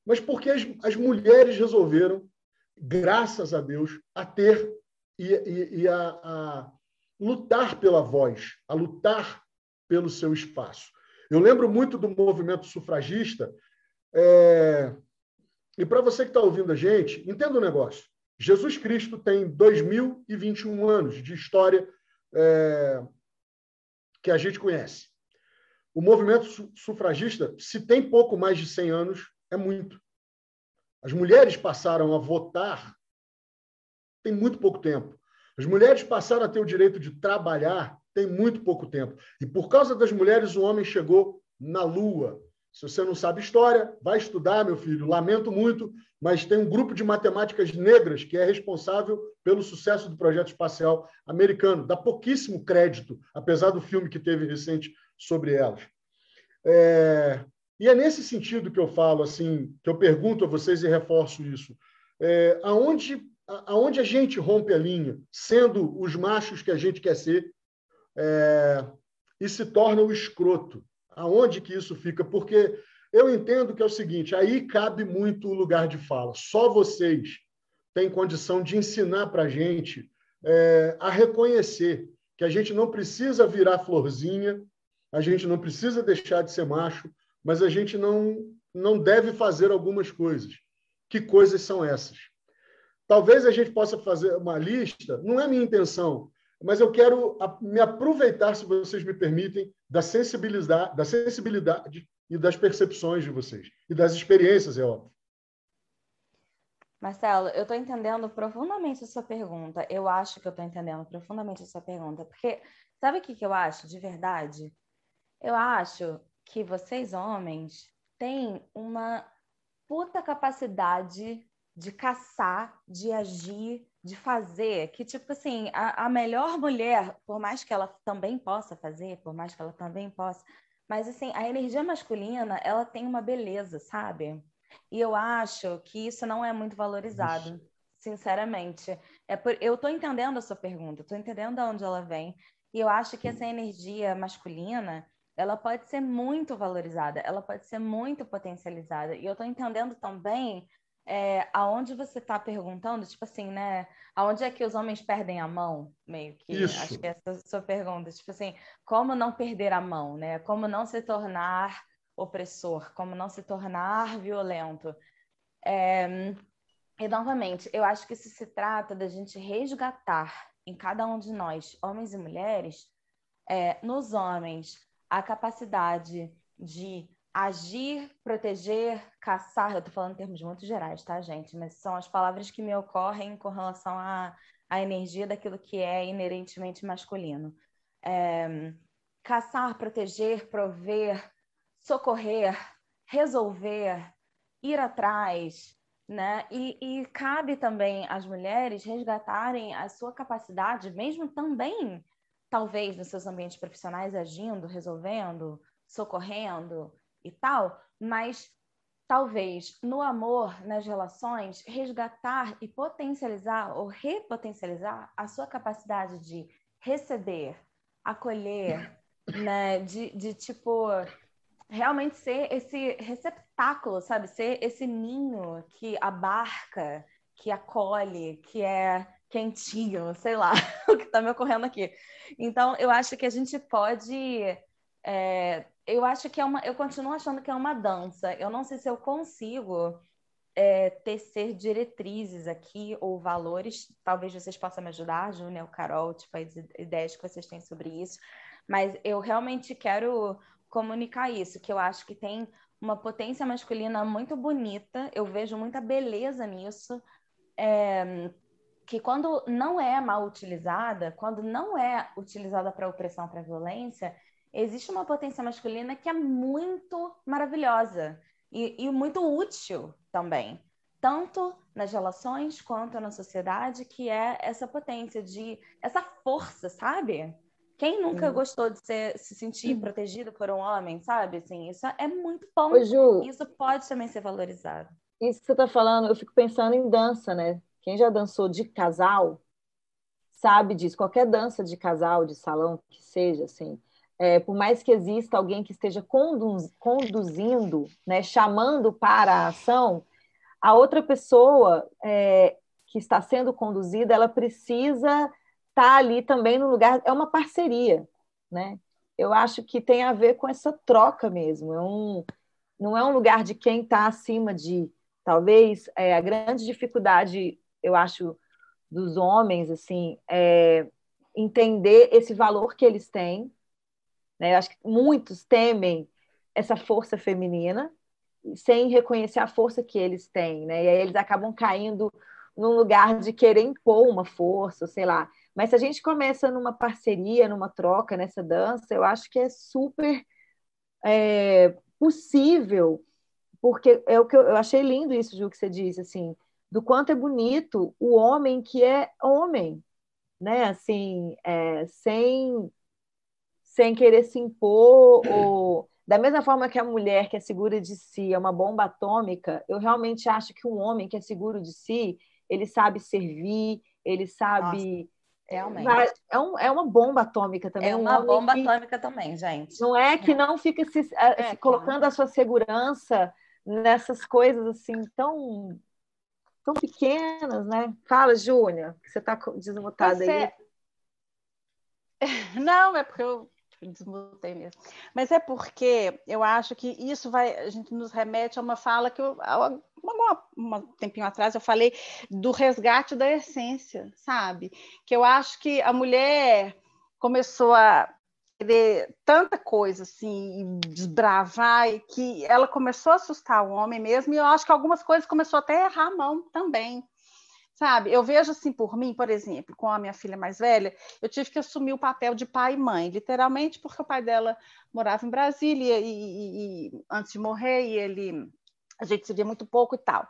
mas porque as, as mulheres resolveram graças a Deus, a ter e, e, e a, a, lutar pela voz, a lutar pelo seu espaço. Eu lembro muito do movimento sufragista. É... E para você que está ouvindo a gente, entenda o um negócio. Jesus Cristo tem 2021 anos de história é... que a gente conhece. O movimento sufragista, se tem pouco mais de 100 anos, é muito. As mulheres passaram a votar tem muito pouco tempo. As mulheres passaram a ter o direito de trabalhar tem muito pouco tempo. E por causa das mulheres, o homem chegou na Lua. Se você não sabe história, vai estudar, meu filho. Lamento muito, mas tem um grupo de matemáticas negras que é responsável pelo sucesso do projeto espacial americano. Dá pouquíssimo crédito, apesar do filme que teve recente sobre elas. É... E é nesse sentido que eu falo, assim, que eu pergunto a vocês e reforço isso. É... aonde, aonde a gente rompe a linha, sendo os machos que a gente quer ser, é... e se torna o escroto? Aonde que isso fica? Porque eu entendo que é o seguinte, aí cabe muito o lugar de fala. Só vocês têm condição de ensinar para a gente é, a reconhecer que a gente não precisa virar florzinha, a gente não precisa deixar de ser macho, mas a gente não, não deve fazer algumas coisas. Que coisas são essas? Talvez a gente possa fazer uma lista, não é minha intenção, mas eu quero me aproveitar, se vocês me permitem, da sensibilidade, da sensibilidade e das percepções de vocês e das experiências, é óbvio. Marcelo, eu estou entendendo profundamente a sua pergunta. Eu acho que eu estou entendendo profundamente a sua pergunta, porque sabe o que, que eu acho de verdade? Eu acho que vocês, homens, têm uma puta capacidade de caçar, de agir, de fazer, que, tipo assim, a, a, melhor mulher, por mais que ela também possa fazer, por mais que ela também possa, mas, assim, a energia masculina, ela tem uma beleza, sabe? E eu acho que isso não é muito valorizado, isso. sinceramente. É por, eu estou entendendo a sua pergunta, estou entendendo de onde ela vem, e eu acho que essa energia masculina, ela pode ser muito valorizada, ela pode ser muito potencializada. E eu estou entendendo também é, aonde você está perguntando, tipo assim, né? Aonde é que os homens perdem a mão? Meio que. Isso. Acho que essa é a sua pergunta. Tipo assim, como não perder a mão, né? Como não se tornar opressor, como não se tornar violento. É, e, novamente, eu acho que isso se trata da gente resgatar em cada um de nós, homens e mulheres, é, nos homens, a capacidade de agir, proteger, caçar, eu estou falando em termos muito gerais, tá, gente? Mas são as palavras que me ocorrem com relação à, à energia daquilo que é inerentemente masculino. É, caçar, proteger, prover, socorrer, resolver, ir atrás, né? E, e cabe também às mulheres resgatarem a sua capacidade, mesmo também, talvez, nos seus ambientes profissionais, agindo, resolvendo, socorrendo, e tal, mas talvez no amor, nas relações, resgatar e potencializar ou repotencializar a sua capacidade de receber, acolher, né? De, de tipo realmente ser esse receptáculo, sabe? Ser esse ninho que abarca, que acolhe, que é quentinho, sei lá, o que está me ocorrendo aqui. Então, eu acho que a gente pode é, eu acho que é uma. Eu continuo achando que é uma dança. Eu não sei se eu consigo é, tecer diretrizes aqui ou valores. Talvez vocês possam me ajudar, Júnior, Carol, tipo, as ideias que vocês têm sobre isso. Mas eu realmente quero comunicar isso, que eu acho que tem uma potência masculina muito bonita. Eu vejo muita beleza nisso. É, que quando não é mal utilizada, quando não é utilizada para opressão, para violência, existe uma potência masculina que é muito maravilhosa e, e muito útil também, tanto nas relações quanto na sociedade, que é essa potência de essa força, sabe? Quem nunca gostou de ser, se sentir protegido por um homem, sabe? Assim, isso é muito bom. Ô, Ju, isso pode também ser valorizado. Isso que você está falando, eu fico pensando em dança, né? Quem já dançou de casal sabe disso. Qualquer dança de casal, de salão, que seja, assim, é, por mais que exista alguém que esteja conduz, conduzindo, né, chamando para a ação, a outra pessoa é, que está sendo conduzida, ela precisa estar tá ali também no lugar, é uma parceria, né? Eu acho que tem a ver com essa troca mesmo, é um, não é um lugar de quem está acima de, talvez, é, a grande dificuldade, eu acho, dos homens, assim, é entender esse valor que eles têm, né? Eu acho que muitos temem essa força feminina sem reconhecer a força que eles têm, né? E aí eles acabam caindo num lugar de querer impor uma força, sei lá. Mas se a gente começa numa parceria, numa troca, nessa dança, eu acho que é super é, possível, porque é o que eu, eu achei lindo isso, Ju, que você disse, assim, do quanto é bonito o homem que é homem, né? Assim, é, sem, sem querer se impor, ou da mesma forma que a mulher que é segura de si é uma bomba atômica, eu realmente acho que um homem que é seguro de si, ele sabe servir, ele sabe. Nossa, realmente. É, um, é uma bomba atômica também. É uma um bomba que, atômica também, gente. Não é que não fica se, é, se colocando a sua segurança nessas coisas assim tão tão pequenas, né? Fala, Júnior, que você está desmutada você... aí. Não, é porque eu desmutei mesmo. Mas é porque eu acho que isso vai, a gente nos remete a uma fala que eu, um tempinho atrás eu falei do resgate da essência, sabe? Que eu acho que a mulher começou a querer tanta coisa assim, desbravar, e que ela começou a assustar o homem mesmo, e eu acho que algumas coisas começou até a errar a mão também. Sabe, eu vejo assim por mim, por exemplo, com a minha filha mais velha, eu tive que assumir o papel de pai e mãe, literalmente, porque o pai dela morava em Brasília e, e, e antes de morrer, e ele a gente se via muito pouco e tal.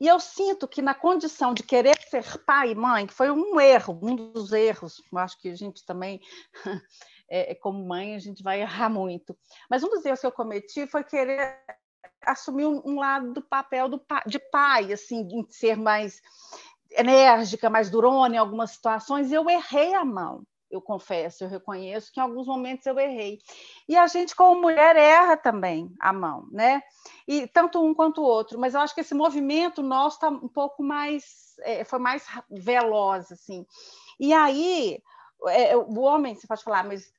E eu sinto que na condição de querer ser pai e mãe, que foi um erro, um dos erros, eu acho que a gente também é, é, como mãe, a gente vai errar muito. Mas um dos erros que eu cometi foi querer assumir um, um lado do papel do, de pai, assim, de ser mais enérgica, mais durona em algumas situações, e eu errei a mão. Eu confesso, eu reconheço que em alguns momentos eu errei. E a gente, como mulher, erra também a mão, né? E tanto um quanto o outro. Mas eu acho que esse movimento nosso está um pouco mais, é, foi mais veloz, assim. E aí, é, o homem, você pode falar, mas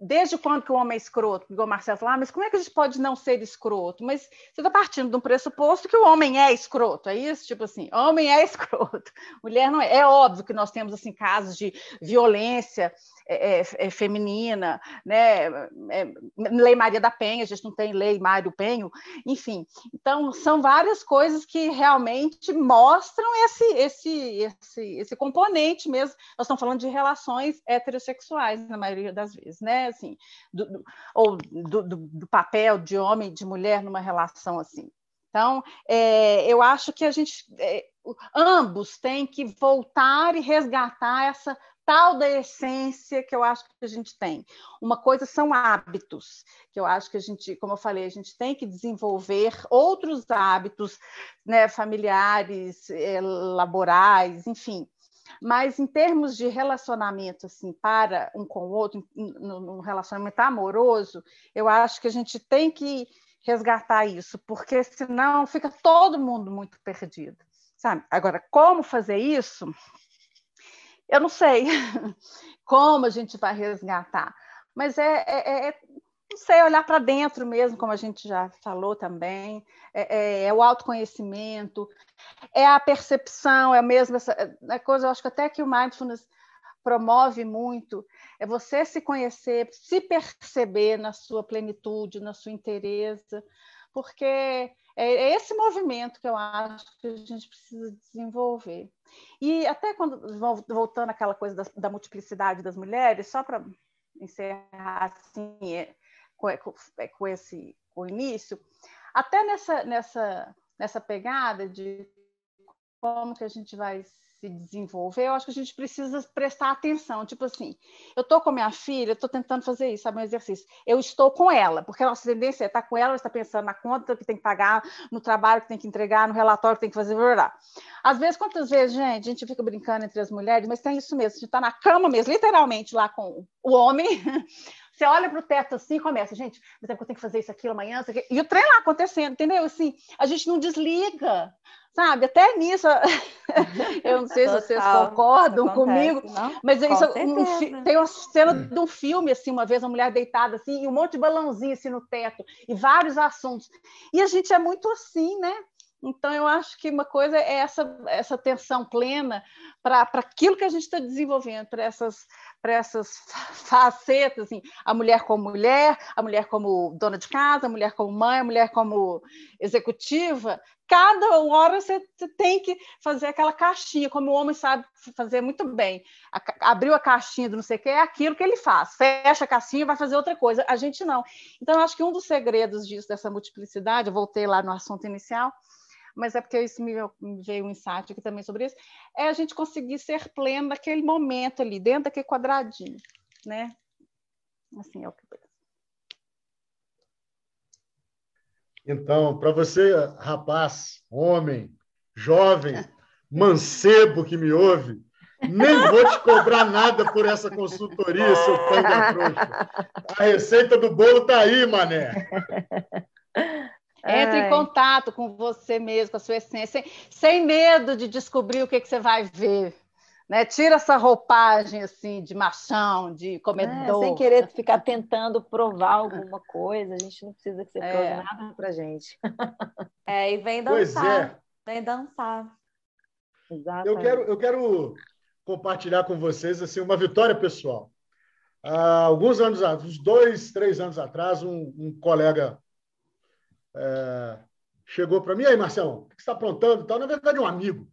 desde quando que o homem é escroto? Igual Marcelo falou, ah, mas como é que a gente pode não ser escroto? Mas você está partindo de um pressuposto que o homem é escroto, é isso? Tipo assim, homem é escroto, mulher não é. É óbvio que nós temos assim casos de violência é, é, é, feminina, né? É, lei Maria da Penha, a gente não tem lei Mário Penho, enfim. Então, são várias coisas que realmente mostram esse, esse, esse, esse componente mesmo. Nós estamos falando de relações heterossexuais, na maioria das vezes, né? Assim, do, do, ou do, do papel de homem e de mulher numa relação assim. Então, é, eu acho que a gente, é, ambos têm que voltar e resgatar essa tal da essência que eu acho que a gente tem. Uma coisa são hábitos, que eu acho que a gente, como eu falei, a gente tem que desenvolver outros hábitos né, familiares, eh, laborais, enfim. Mas em termos de relacionamento, assim, para um com o outro, num relacionamento amoroso, eu acho que a gente tem que resgatar isso, porque senão fica todo mundo muito perdido, sabe? Agora, como fazer isso? Eu não sei como a gente vai resgatar, mas é, é, é não sei, olhar para dentro mesmo, como a gente já falou também, é, é, é, o autoconhecimento, é a percepção, é mesmo essa é coisa, eu acho que até que o mindfulness promove muito, é você se conhecer, se perceber na sua plenitude, na sua inteireza, porque é, é esse movimento que eu acho que a gente precisa desenvolver. E até quando, voltando àquela coisa da, da multiplicidade das mulheres, só para encerrar assim, é, com, é, é, com, esse com o início, até nessa, nessa, nessa pegada de como que a gente vai se desenvolver, eu acho que a gente precisa prestar atenção. Tipo assim, eu estou com minha filha, estou tentando fazer isso, sabe, um exercício. Eu estou com ela, porque a nossa tendência é estar com ela, está pensando na conta que tem que pagar, no trabalho que tem que entregar, no relatório que tem que fazer, blá, Às vezes, quantas vezes, gente, a gente fica brincando entre as mulheres, mas tem isso mesmo, a gente está na cama mesmo, literalmente lá com o homem. Você olha para o teto assim e começa, gente, mas é que eu tenho que fazer isso, aquilo amanhã, isso e o trem lá acontecendo, entendeu? Assim, a gente não desliga sabe? Até nisso, eu não sei se vocês concordam comigo, não? mas isso, um, tem uma cena de um filme, assim, uma vez uma mulher deitada, assim, e um monte de balãozinho, assim, no teto, e vários assuntos. E a gente é muito assim, né? Então, eu acho que uma coisa é essa, essa atenção plena para aquilo que a gente está desenvolvendo, para essas, essas facetas, assim, a mulher como mulher, a mulher como dona de casa, a mulher como mãe, a mulher como executiva. Cada hora você tem que fazer aquela caixinha, como o homem sabe fazer muito bem. abriu a caixinha do não sei o que, é aquilo que ele faz. Fecha a caixinha vai fazer outra coisa. A gente não. Então, eu acho que um dos segredos disso, dessa multiplicidade, eu voltei lá no assunto inicial, mas é porque isso me, veio um insight aqui também sobre isso, é a gente conseguir ser pleno naquele momento ali, dentro daquele quadradinho, né? Assim é o que eu penso. Então, para você, rapaz, homem, jovem, mancebo que me ouve, nem vou te cobrar nada por essa consultoria, seu tanga trouxa. A receita do bolo está aí, mané. Entre Ai. em contato com você mesmo, com a sua essência, sem, sem medo de descobrir o que, que você vai ver. Né? Tira essa roupagem assim de machão, de comedor. É, sem querer ficar tentando provar alguma coisa. A gente não precisa que você é. prove nada pra gente. É, e vem dançar. É. Vem dançar. Exatamente. Eu quero, eu quero compartilhar com vocês assim, uma vitória pessoal. Há alguns anos, uns dois, três anos atrás, um, um colega é, chegou para mim, aí, Marcelo, o que você está aprontando? Tal? Na verdade, um amigo.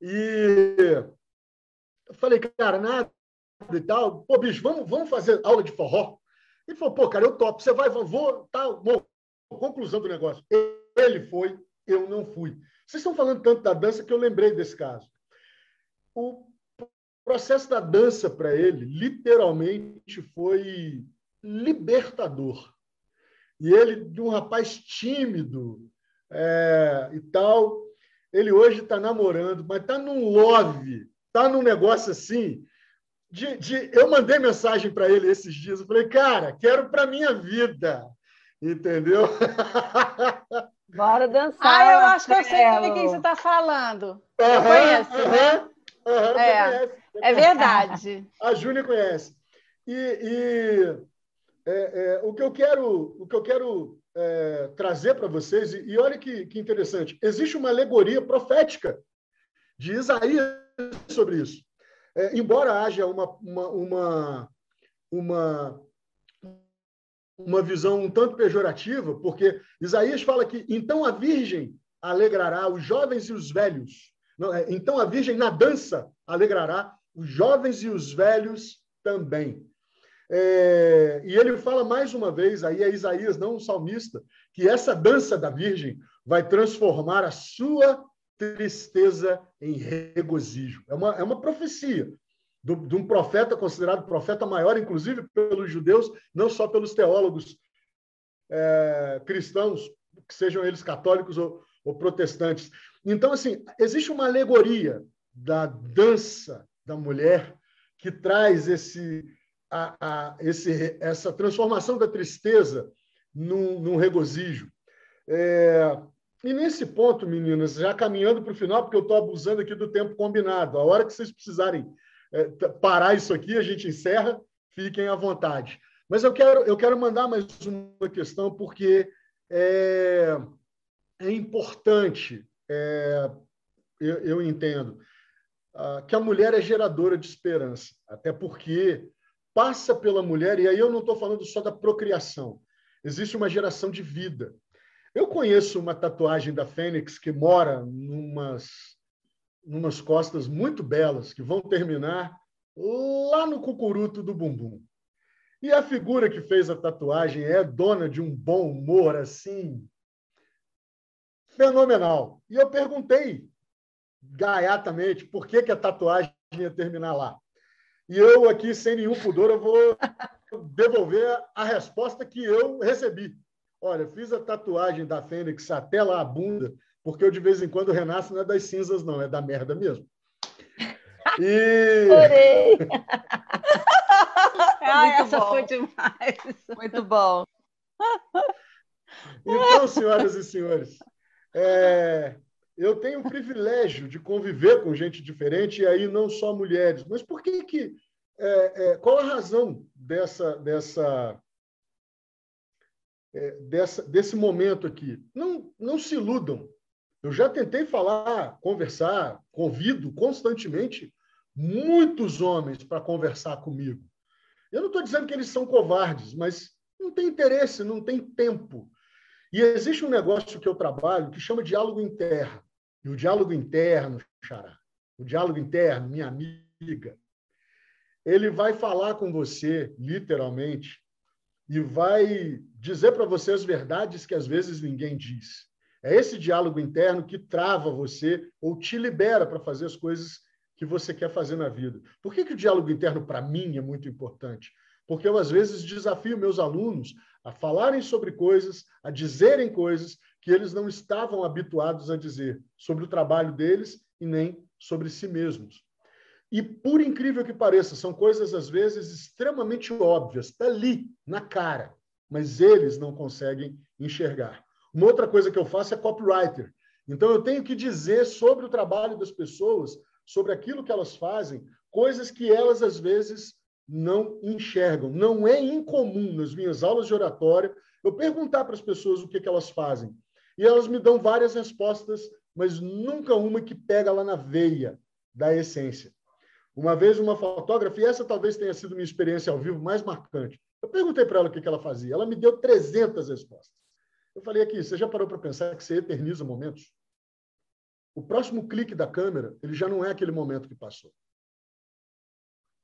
E eu falei, cara, nada e tal. Pô, bicho, vamos, vamos fazer aula de forró? Ele falou, pô, cara, eu topo. Você vai, vou, tal. Bom, conclusão do negócio. Ele foi, eu não fui. Vocês estão falando tanto da dança que eu lembrei desse caso. O processo da dança para ele, literalmente, foi libertador. E ele, de um rapaz tímido é, e tal, ele hoje está namorando, mas está num love, está num negócio assim. De, de, eu mandei mensagem para ele esses dias, eu falei, cara, quero para minha vida, entendeu? Bora dançar. Ah, eu acho que eu sei de quem você está falando. Eu uhum, conheço, uhum, né? Uhum, é, é verdade. A Júlia conhece. E, e é, é, o que eu quero, o que eu quero é, trazer para vocês, e, e olha que, que interessante, existe uma alegoria profética de Isaías sobre isso. É, embora haja uma, uma, uma, uma, uma visão um tanto pejorativa, porque Isaías fala que então a virgem alegrará os jovens e os velhos. É, então a virgem na dança alegrará os jovens e os velhos também. É, e ele fala mais uma vez, aí é Isaías, não um salmista, que essa dança da Virgem vai transformar a sua tristeza em regozijo. É uma, é uma profecia do, de um profeta considerado profeta maior, inclusive pelos judeus, não só pelos teólogos é, cristãos, que sejam eles católicos ou, ou protestantes. Então, assim, existe uma alegoria da dança da mulher que traz esse a, a esse, essa transformação da tristeza num, num regozijo. É, e nesse ponto, meninas, já caminhando para o final, porque eu estou abusando aqui do tempo combinado, a hora que vocês precisarem é, parar isso aqui, a gente encerra, fiquem à vontade. Mas eu quero, eu quero mandar mais uma questão, porque é, é importante, é, eu, eu, entendo, uh, que a mulher é geradora de esperança, até porque passa pela mulher, e aí eu não estou falando só da procriação, existe uma geração de vida. Eu conheço uma tatuagem da Fênix que mora numas, numas costas muito belas, que vão terminar lá no cucuruto do bumbum. E a figura que fez a tatuagem é dona de um bom humor assim fenomenal. E eu perguntei gaiatamente por que, que a tatuagem ia terminar lá. E eu aqui, sem nenhum pudor, eu vou devolver a resposta que eu recebi. Olha, fiz a tatuagem da Fênix até lá a bunda, porque eu de vez em quando renasço não é das cinzas, não, é da merda mesmo. E... Adorei! ah, essa bom. foi demais. Muito bom. Então, senhoras e senhores, é, eu tenho o privilégio de conviver com gente diferente, e aí não só mulheres. Mas por que que. É, é, qual a razão dessa, dessa, é, dessa, desse momento aqui? Não, não se iludam. Eu já tentei falar, conversar, convido constantemente muitos homens para conversar comigo. Eu não estou dizendo que eles são covardes, mas não tem interesse, não tem tempo. E existe um negócio que eu trabalho que chama diálogo interno. E o diálogo interno, Xará, o diálogo interno, minha amiga, ele vai falar com você, literalmente, e vai dizer para você as verdades que às vezes ninguém diz. É esse diálogo interno que trava você ou te libera para fazer as coisas que você quer fazer na vida. Por que, que o diálogo interno, para mim, é muito importante? Porque eu, às vezes, desafio meus alunos a falarem sobre coisas, a dizerem coisas que eles não estavam habituados a dizer sobre o trabalho deles e nem sobre si mesmos. E, por incrível que pareça, são coisas, às vezes, extremamente óbvias, está ali, na cara, mas eles não conseguem enxergar. Uma outra coisa que eu faço é copywriter. Então, eu tenho que dizer sobre o trabalho das pessoas, sobre aquilo que elas fazem, coisas que elas, às vezes, não enxergam. Não é incomum nas minhas aulas de oratória eu perguntar para as pessoas o que, que elas fazem. E elas me dão várias respostas, mas nunca uma que pega lá na veia da essência. Uma vez, uma fotógrafa, e essa talvez tenha sido minha experiência ao vivo mais marcante, eu perguntei para ela o que, que ela fazia. Ela me deu 300 respostas. Eu falei aqui, você já parou para pensar que você eterniza momentos? O próximo clique da câmera, ele já não é aquele momento que passou.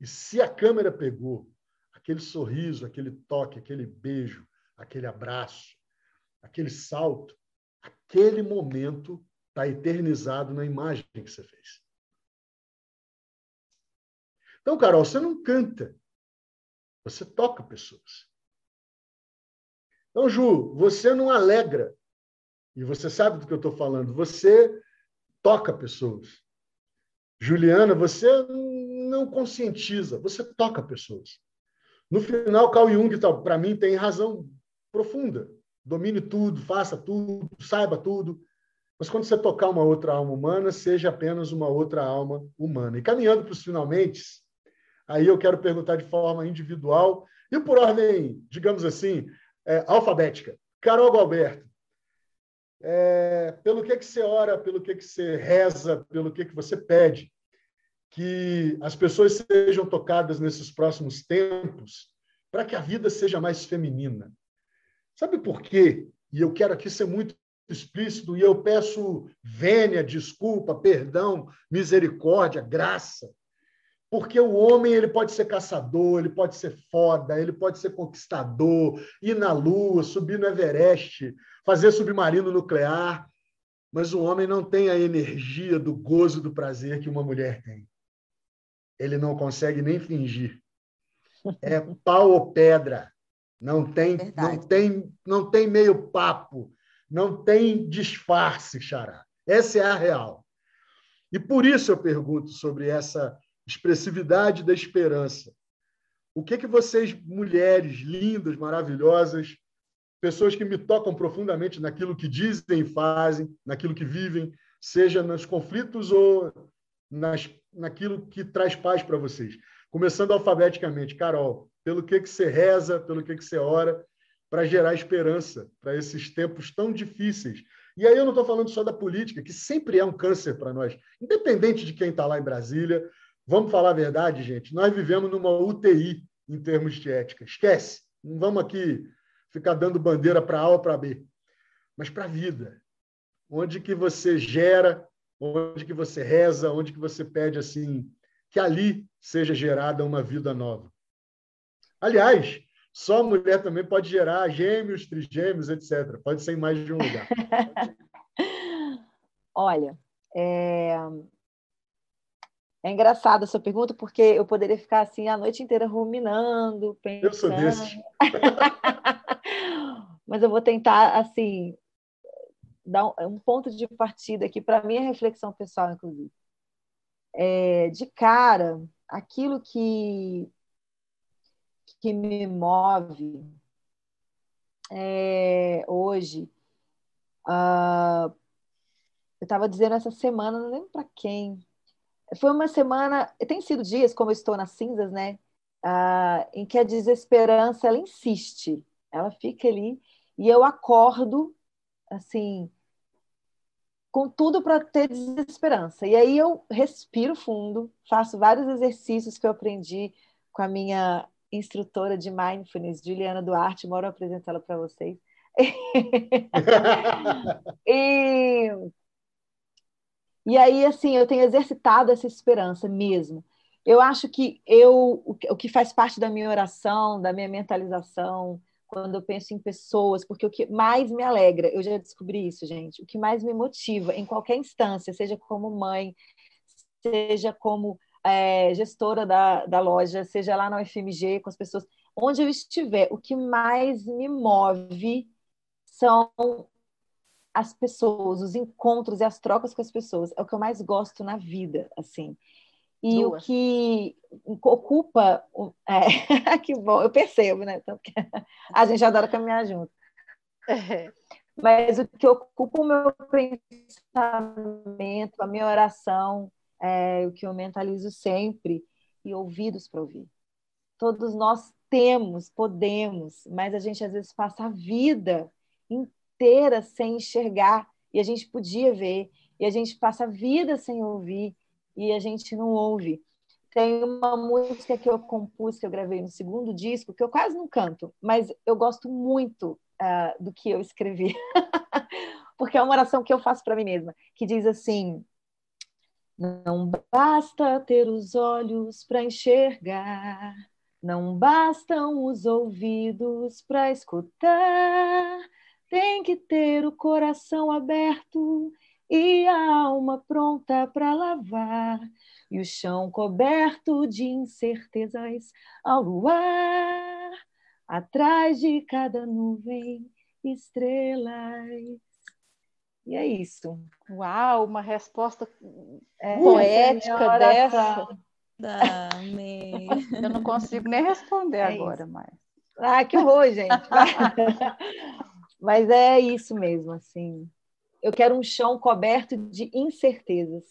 E se a câmera pegou aquele sorriso, aquele toque, aquele beijo, aquele abraço, aquele salto, aquele momento está eternizado na imagem que você fez. Então, Carol, você não canta, você toca pessoas. Então, Ju, você não alegra, e você sabe do que eu estou falando, você toca pessoas. Juliana, você não conscientiza, você toca pessoas. No final, Carl Jung, para mim, tem razão profunda. Domine tudo, faça tudo, saiba tudo. Mas quando você tocar uma outra alma humana, seja apenas uma outra alma humana. E caminhando para os finalmente, aí eu quero perguntar de forma individual e por ordem, digamos assim, é, alfabética. Carol Galberto, é, pelo que, que você ora, pelo que, que você reza, pelo que, que você pede que as pessoas sejam tocadas nesses próximos tempos para que a vida seja mais feminina. Sabe por quê? E eu quero aqui ser muito explícito e eu peço vênia, desculpa, perdão, misericórdia, graça. Porque o homem ele pode ser caçador, ele pode ser foda, ele pode ser conquistador, ir na lua, subir no Everest, fazer submarino nuclear, mas o homem não tem a energia do gozo do prazer que uma mulher tem ele não consegue nem fingir. É pau ou pedra. Não tem, não tem, não tem meio papo, não tem disfarce, xará. Essa é a real. E por isso eu pergunto sobre essa expressividade da esperança. O que que vocês, mulheres lindas, maravilhosas, pessoas que me tocam profundamente naquilo que dizem e fazem, naquilo que vivem, seja nos conflitos ou nas naquilo que traz paz para vocês. Começando alfabeticamente, Carol, pelo que, que você reza, pelo que, que você ora, para gerar esperança para esses tempos tão difíceis. E aí eu não estou falando só da política, que sempre é um câncer para nós, independente de quem está lá em Brasília. Vamos falar a verdade, gente. Nós vivemos numa UTI em termos de ética. Esquece. Não vamos aqui ficar dando bandeira para A ou para B, mas para a vida, onde que você gera onde que você reza, onde que você pede assim que ali seja gerada uma vida nova. Aliás, só a mulher também pode gerar gêmeos, trigêmeos, etc. Pode ser em mais de um lugar. Olha, é... é engraçada a sua pergunta, porque eu poderia ficar assim a noite inteira ruminando, pensando. Eu sou desse. Mas eu vou tentar, assim, dar um ponto de partida aqui para minha reflexão pessoal, inclusive. É, de cara, aquilo que, que me move é, hoje, uh, eu estava dizendo essa semana, não lembro para quem, foi uma semana, tem sido dias, como eu estou nas cinzas, né? Uh, em que a desesperança ela insiste, ela fica ali e eu acordo assim, com tudo para ter desesperança. E aí eu respiro fundo, faço vários exercícios que eu aprendi com a minha instrutora de mindfulness, Juliana Duarte, moro apresentá-la para vocês. e, e aí, assim, eu tenho exercitado essa esperança mesmo. Eu acho que eu o que faz parte da minha oração, da minha mentalização, quando eu penso em pessoas, porque o que mais me alegra, eu já descobri isso, gente, o que mais me motiva em qualquer instância, seja como mãe, seja como é, gestora da, da loja, seja lá no FMG, com as pessoas, onde eu estiver, o que mais me move são as pessoas, os encontros e as trocas com as pessoas. É o que eu mais gosto na vida, assim. E Duas. o que ocupa. É, que bom, eu percebo, né? Então, a gente adora caminhar junto. É. Mas o que ocupa o meu pensamento, a minha oração, é o que eu mentalizo sempre, e ouvidos para ouvir. Todos nós temos, podemos, mas a gente às vezes passa a vida inteira sem enxergar, e a gente podia ver, e a gente passa a vida sem ouvir, e a gente não ouve. Tem uma música que eu compus, que eu gravei no segundo disco, que eu quase não canto, mas eu gosto muito uh, do que eu escrevi. Porque é uma oração que eu faço para mim mesma, que diz assim: Não basta ter os olhos para enxergar, não bastam os ouvidos para escutar, tem que ter o coração aberto e a alma pronta para lavar, e o chão coberto de incertezas ao luar, atrás de cada nuvem, estrelas. E é isso. Uau, uma resposta é, poética dessa. Amei. Eu não consigo nem responder é agora, isso. mas. Ah, que horror, gente. mas é isso mesmo, assim eu quero um chão coberto de incertezas,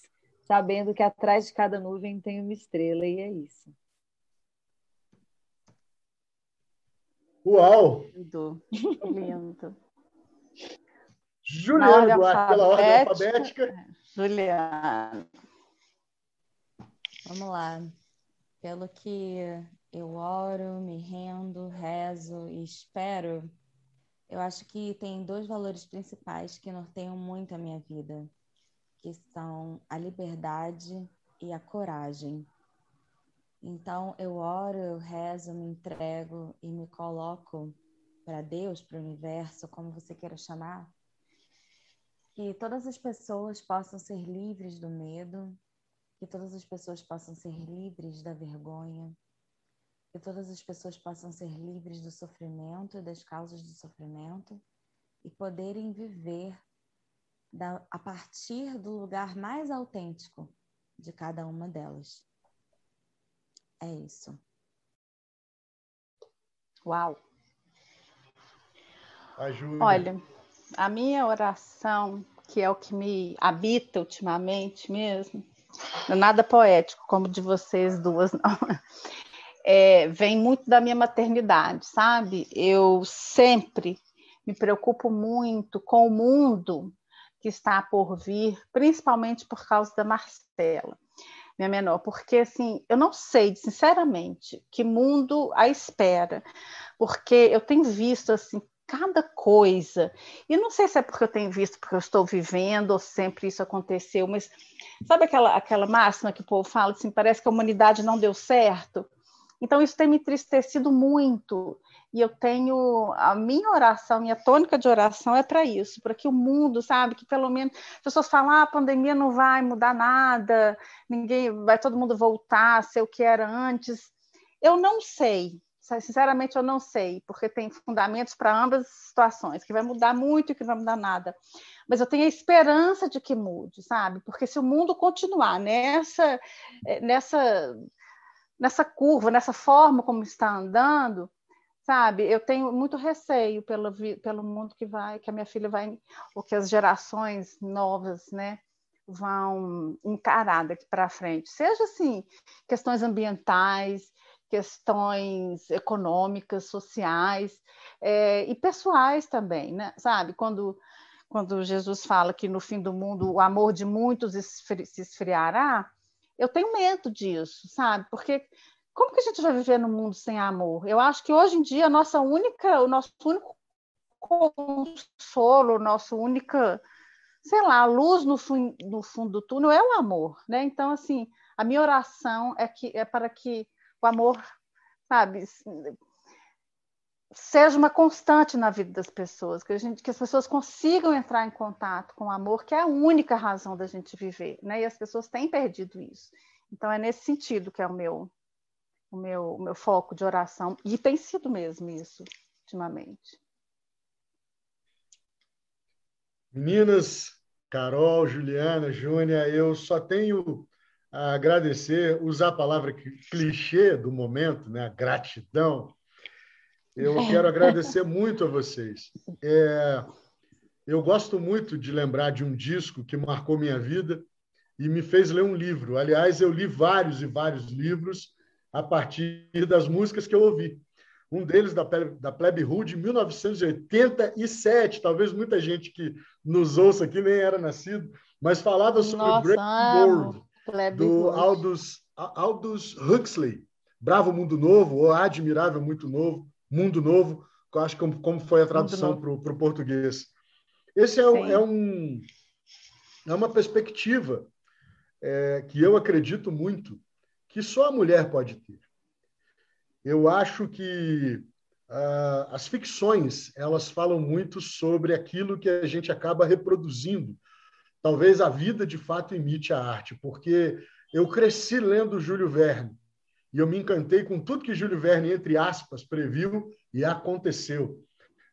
sabendo que atrás de cada nuvem tem uma estrela, e é isso. Uau! Lindo. Lindo. Juliana Duarte, pela ordem alfabética. Juliana. Vamos lá. Pelo que eu oro, me rendo, rezo e espero eu acho que tem dois valores principais que norteiam muito a minha vida, que são a liberdade e a coragem. Então, eu oro, eu rezo, me entrego e me coloco para Deus, para o universo, como você queira chamar, que todas as pessoas possam ser livres do medo, que todas as pessoas possam ser livres da vergonha, que todas as pessoas possam ser livres do sofrimento e das causas do sofrimento e poderem viver da, a partir do lugar mais autêntico de cada uma delas. É isso. Uau! Ajuda. Olha, a minha oração, que é o que me habita ultimamente mesmo, é nada poético como de vocês duas, não é, vem muito da minha maternidade, sabe? Eu sempre me preocupo muito com o mundo que está por vir, principalmente por causa da Marcela, minha menor, porque assim, eu não sei, sinceramente, que mundo a espera, porque eu tenho visto assim cada coisa. E não sei se é porque eu tenho visto, porque eu estou vivendo, ou sempre isso aconteceu, mas sabe aquela, aquela máxima que o povo fala assim, parece que a humanidade não deu certo? Então, isso tem me entristecido muito. E eu tenho a minha oração, minha tônica de oração é para isso, para que o mundo, sabe, que pelo menos as pessoas falam, ah, a pandemia não vai mudar nada, ninguém vai todo mundo voltar a ser o que era antes. Eu não sei, sinceramente eu não sei, porque tem fundamentos para ambas as situações, que vai mudar muito e que não vai mudar nada. Mas eu tenho a esperança de que mude, sabe? Porque se o mundo continuar nessa eh, nessa nessa curva, nessa forma como está andando, sabe? Eu tenho muito receio pelo, pelo mundo que vai, que a minha filha vai, ou que as gerações novas, né, vão encarar daqui para frente. Seja assim, questões ambientais, questões econômicas, sociais é, e pessoais também, né? Sabe? Quando quando Jesus fala que no fim do mundo o amor de muitos se esfriará, eu tenho medo disso, sabe? Porque como que a gente vai viver no mundo sem amor? Eu acho que hoje em dia a nossa única, o nosso único consolo, nosso única, sei lá, luz no, fim, no fundo do túnel é o amor, né? Então assim, a minha oração é que é para que o amor, sabe, seja uma constante na vida das pessoas, que, a gente, que as pessoas consigam entrar em contato com o amor, que é a única razão da gente viver, né? E as pessoas têm perdido isso. Então é nesse sentido que é o meu o meu, o meu foco de oração e tem sido mesmo isso ultimamente. Meninas, Carol, Juliana, Júnia, eu só tenho agradecer, usar a palavra clichê do momento, né? Gratidão eu é. quero agradecer muito a vocês. É, eu gosto muito de lembrar de um disco que marcou minha vida e me fez ler um livro. Aliás, eu li vários e vários livros a partir das músicas que eu ouvi. Um deles, da, da Plebe Hood, de 1987. Talvez muita gente que nos ouça aqui nem era nascido, mas falava sobre Nossa, Breaking World, do Aldous, Aldous Huxley. Bravo Mundo Novo, ou Admirável Muito Novo. Mundo Novo, que eu acho como, como foi a tradução para o português. Esse é, é, um, é uma perspectiva é, que eu acredito muito que só a mulher pode ter. Eu acho que uh, as ficções elas falam muito sobre aquilo que a gente acaba reproduzindo. Talvez a vida de fato imite a arte, porque eu cresci lendo Júlio Verne e eu me encantei com tudo que Júlio Verne, entre aspas, previu e aconteceu.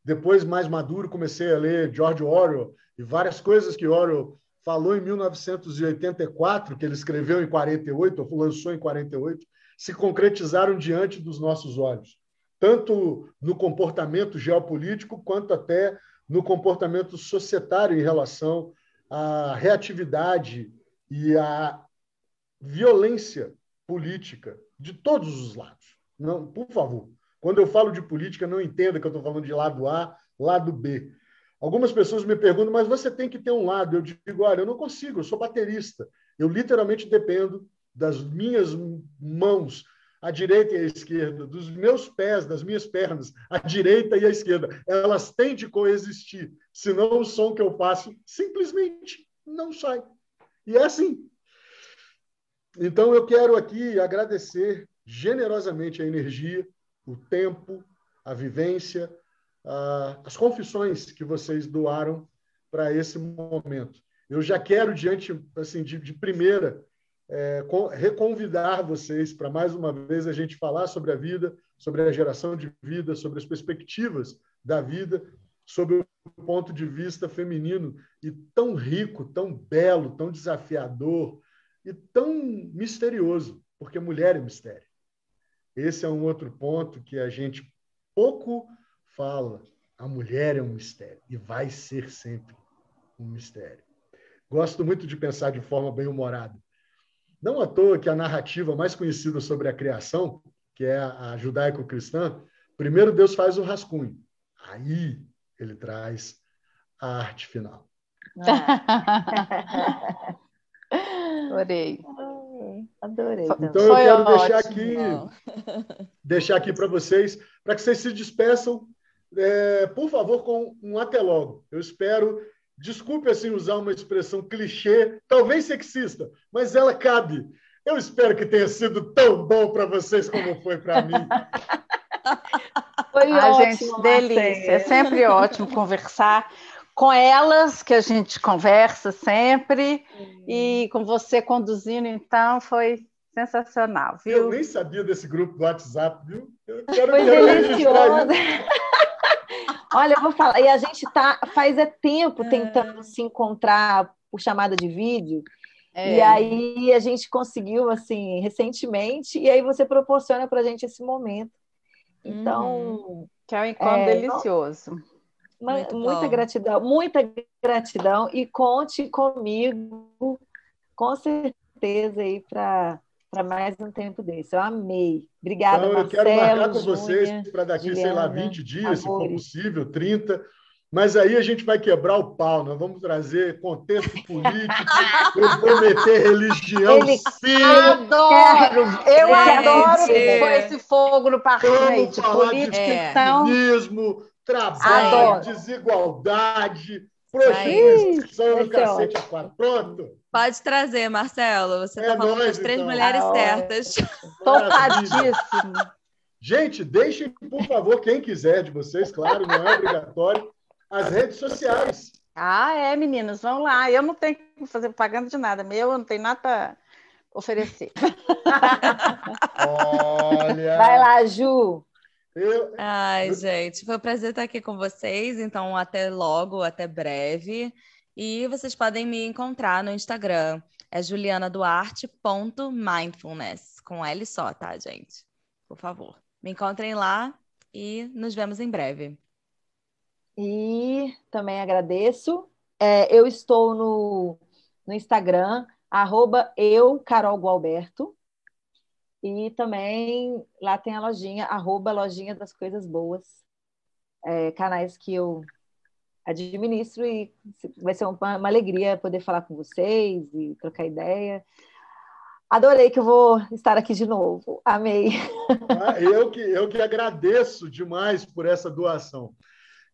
Depois, mais maduro, comecei a ler George Orwell e várias coisas que Orwell falou em 1984, que ele escreveu em 48, ou lançou em 48, se concretizaram diante dos nossos olhos, tanto no comportamento geopolítico quanto até no comportamento societário em relação à reatividade e à violência política de todos os lados. Não, por favor, quando eu falo de política, não entenda que eu estou falando de lado A, lado B. Algumas pessoas me perguntam, mas você tem que ter um lado. Eu digo, olha, eu não consigo, eu sou baterista. Eu literalmente dependo das minhas mãos, à direita e à esquerda, dos meus pés, das minhas pernas, à direita e à esquerda. Elas têm de coexistir, senão o som que eu faço simplesmente não sai. E é assim. Então, eu quero aqui agradecer generosamente a energia, o tempo, a vivência, as confissões que vocês doaram para esse momento. Eu já quero, diante assim, de, de primeira, é, reconvidar vocês para mais uma vez a gente falar sobre a vida, sobre a geração de vida, sobre as perspectivas da vida, sobre o ponto de vista feminino e tão rico, tão belo, tão desafiador, e tão misterioso, porque mulher é mistério. Esse é um outro ponto que a gente pouco fala. A mulher é um mistério e vai ser sempre um mistério. Gosto muito de pensar de forma bem humorada. Não à toa que a narrativa mais conhecida sobre a criação, que é a judaico-cristã, primeiro Deus faz o rascunho, aí ele traz a arte final. Ah. Adorei. Adorei. Então eu quero deixar aqui, deixar aqui para vocês, para que vocês se despeçam, é, por favor, com um até logo. Eu espero, desculpe assim usar uma expressão clichê, talvez sexista, mas ela cabe. Eu espero que tenha sido tão bom para vocês como foi para mim. Foi Ai, ótimo, gente, delícia. É sempre ótimo conversar com elas que a gente conversa sempre uhum. e com você conduzindo, então foi sensacional, viu? Eu nem sabia desse grupo do WhatsApp, viu? Eu quero, foi delicioso. Olha, eu vou falar, e a gente tá faz é tempo é. tentando se encontrar por chamada de vídeo. É. E aí a gente conseguiu assim recentemente, e aí você proporciona para a gente esse momento. Então, uhum. que é um encontro é, delicioso. Muito muita bom. gratidão, muita gratidão e conte comigo, com certeza, aí para para mais um tempo desse. Eu amei. Obrigada, então, eu quero marcar com vocês para daqui, Juliana, sei lá, 20 dias, amores. se for possível, 30, mas aí a gente vai quebrar o pau, nós vamos trazer contexto político, eu vou meter religião Ele sim. Adoro! Eu adoro pôr esse fogo no aí Vamos falar política, de É. então. feminismo, trabalho, Adoro. desigualdade, prostituição, Vai no ser cacete a quatro. Pronto. Pode trazer, Marcelo. Você É está falando nóis, das três então. mulheres Ah, certas. Maravilha. Topradíssimo. Gente, deixem, por favor, quem quiser de vocês, claro, não é obrigatório, as redes sociais. Ah, é, meninas, vamos lá. Eu não tenho que fazer propaganda de nada. Meu, eu não tenho nada para oferecer. Olha. Vai lá, Ju. Eu, Ai, gente, foi um prazer estar aqui com vocês. Então, até logo, até breve. E vocês podem me encontrar no Instagram. É julianaduarte.mindfulness. Com L só, tá, gente? Por favor. Me encontrem lá e nos vemos em breve. E também agradeço. É, eu estou no, no Instagram, arroba eu, Carol Gualberto. E também lá tem a lojinha, arroba lojinha das coisas boas. É, canais que eu administro e vai ser uma, uma alegria poder falar com vocês e trocar ideia. Adorei que eu vou estar aqui de novo. Amei. Ah, Eu que, eu que agradeço demais por essa doação.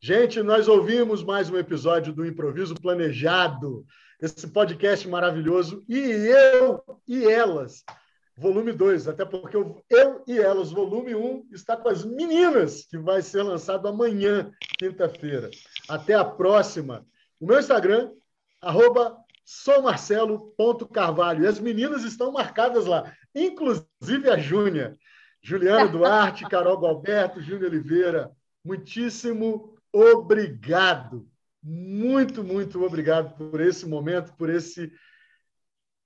Gente, nós ouvimos mais um episódio do Improviso Planejado, esse podcast maravilhoso, e eu e elas, volume 2, até porque o eu e elas, volume 1, um, está com as meninas, que vai ser lançado amanhã, quinta-feira. Até a próxima. O meu Instagram, arroba soumarcelo.carvalho. E as meninas estão marcadas lá, inclusive a Júnia. Juliana Duarte, Carol Galberto, Júnior Oliveira. Muitíssimo obrigado. Muito, muito obrigado por esse momento, por esse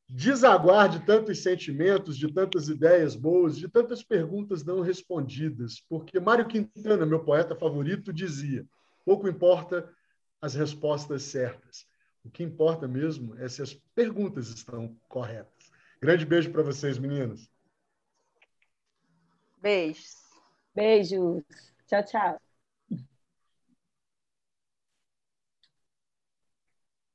desaguar de tantos sentimentos, de tantas ideias boas, de tantas perguntas não respondidas. Porque Mário Quintana, meu poeta favorito, dizia: pouco importa as respostas certas. O que importa mesmo é se as perguntas estão corretas. Grande beijo para vocês, meninas. Beijos. Beijos. Tchau, tchau.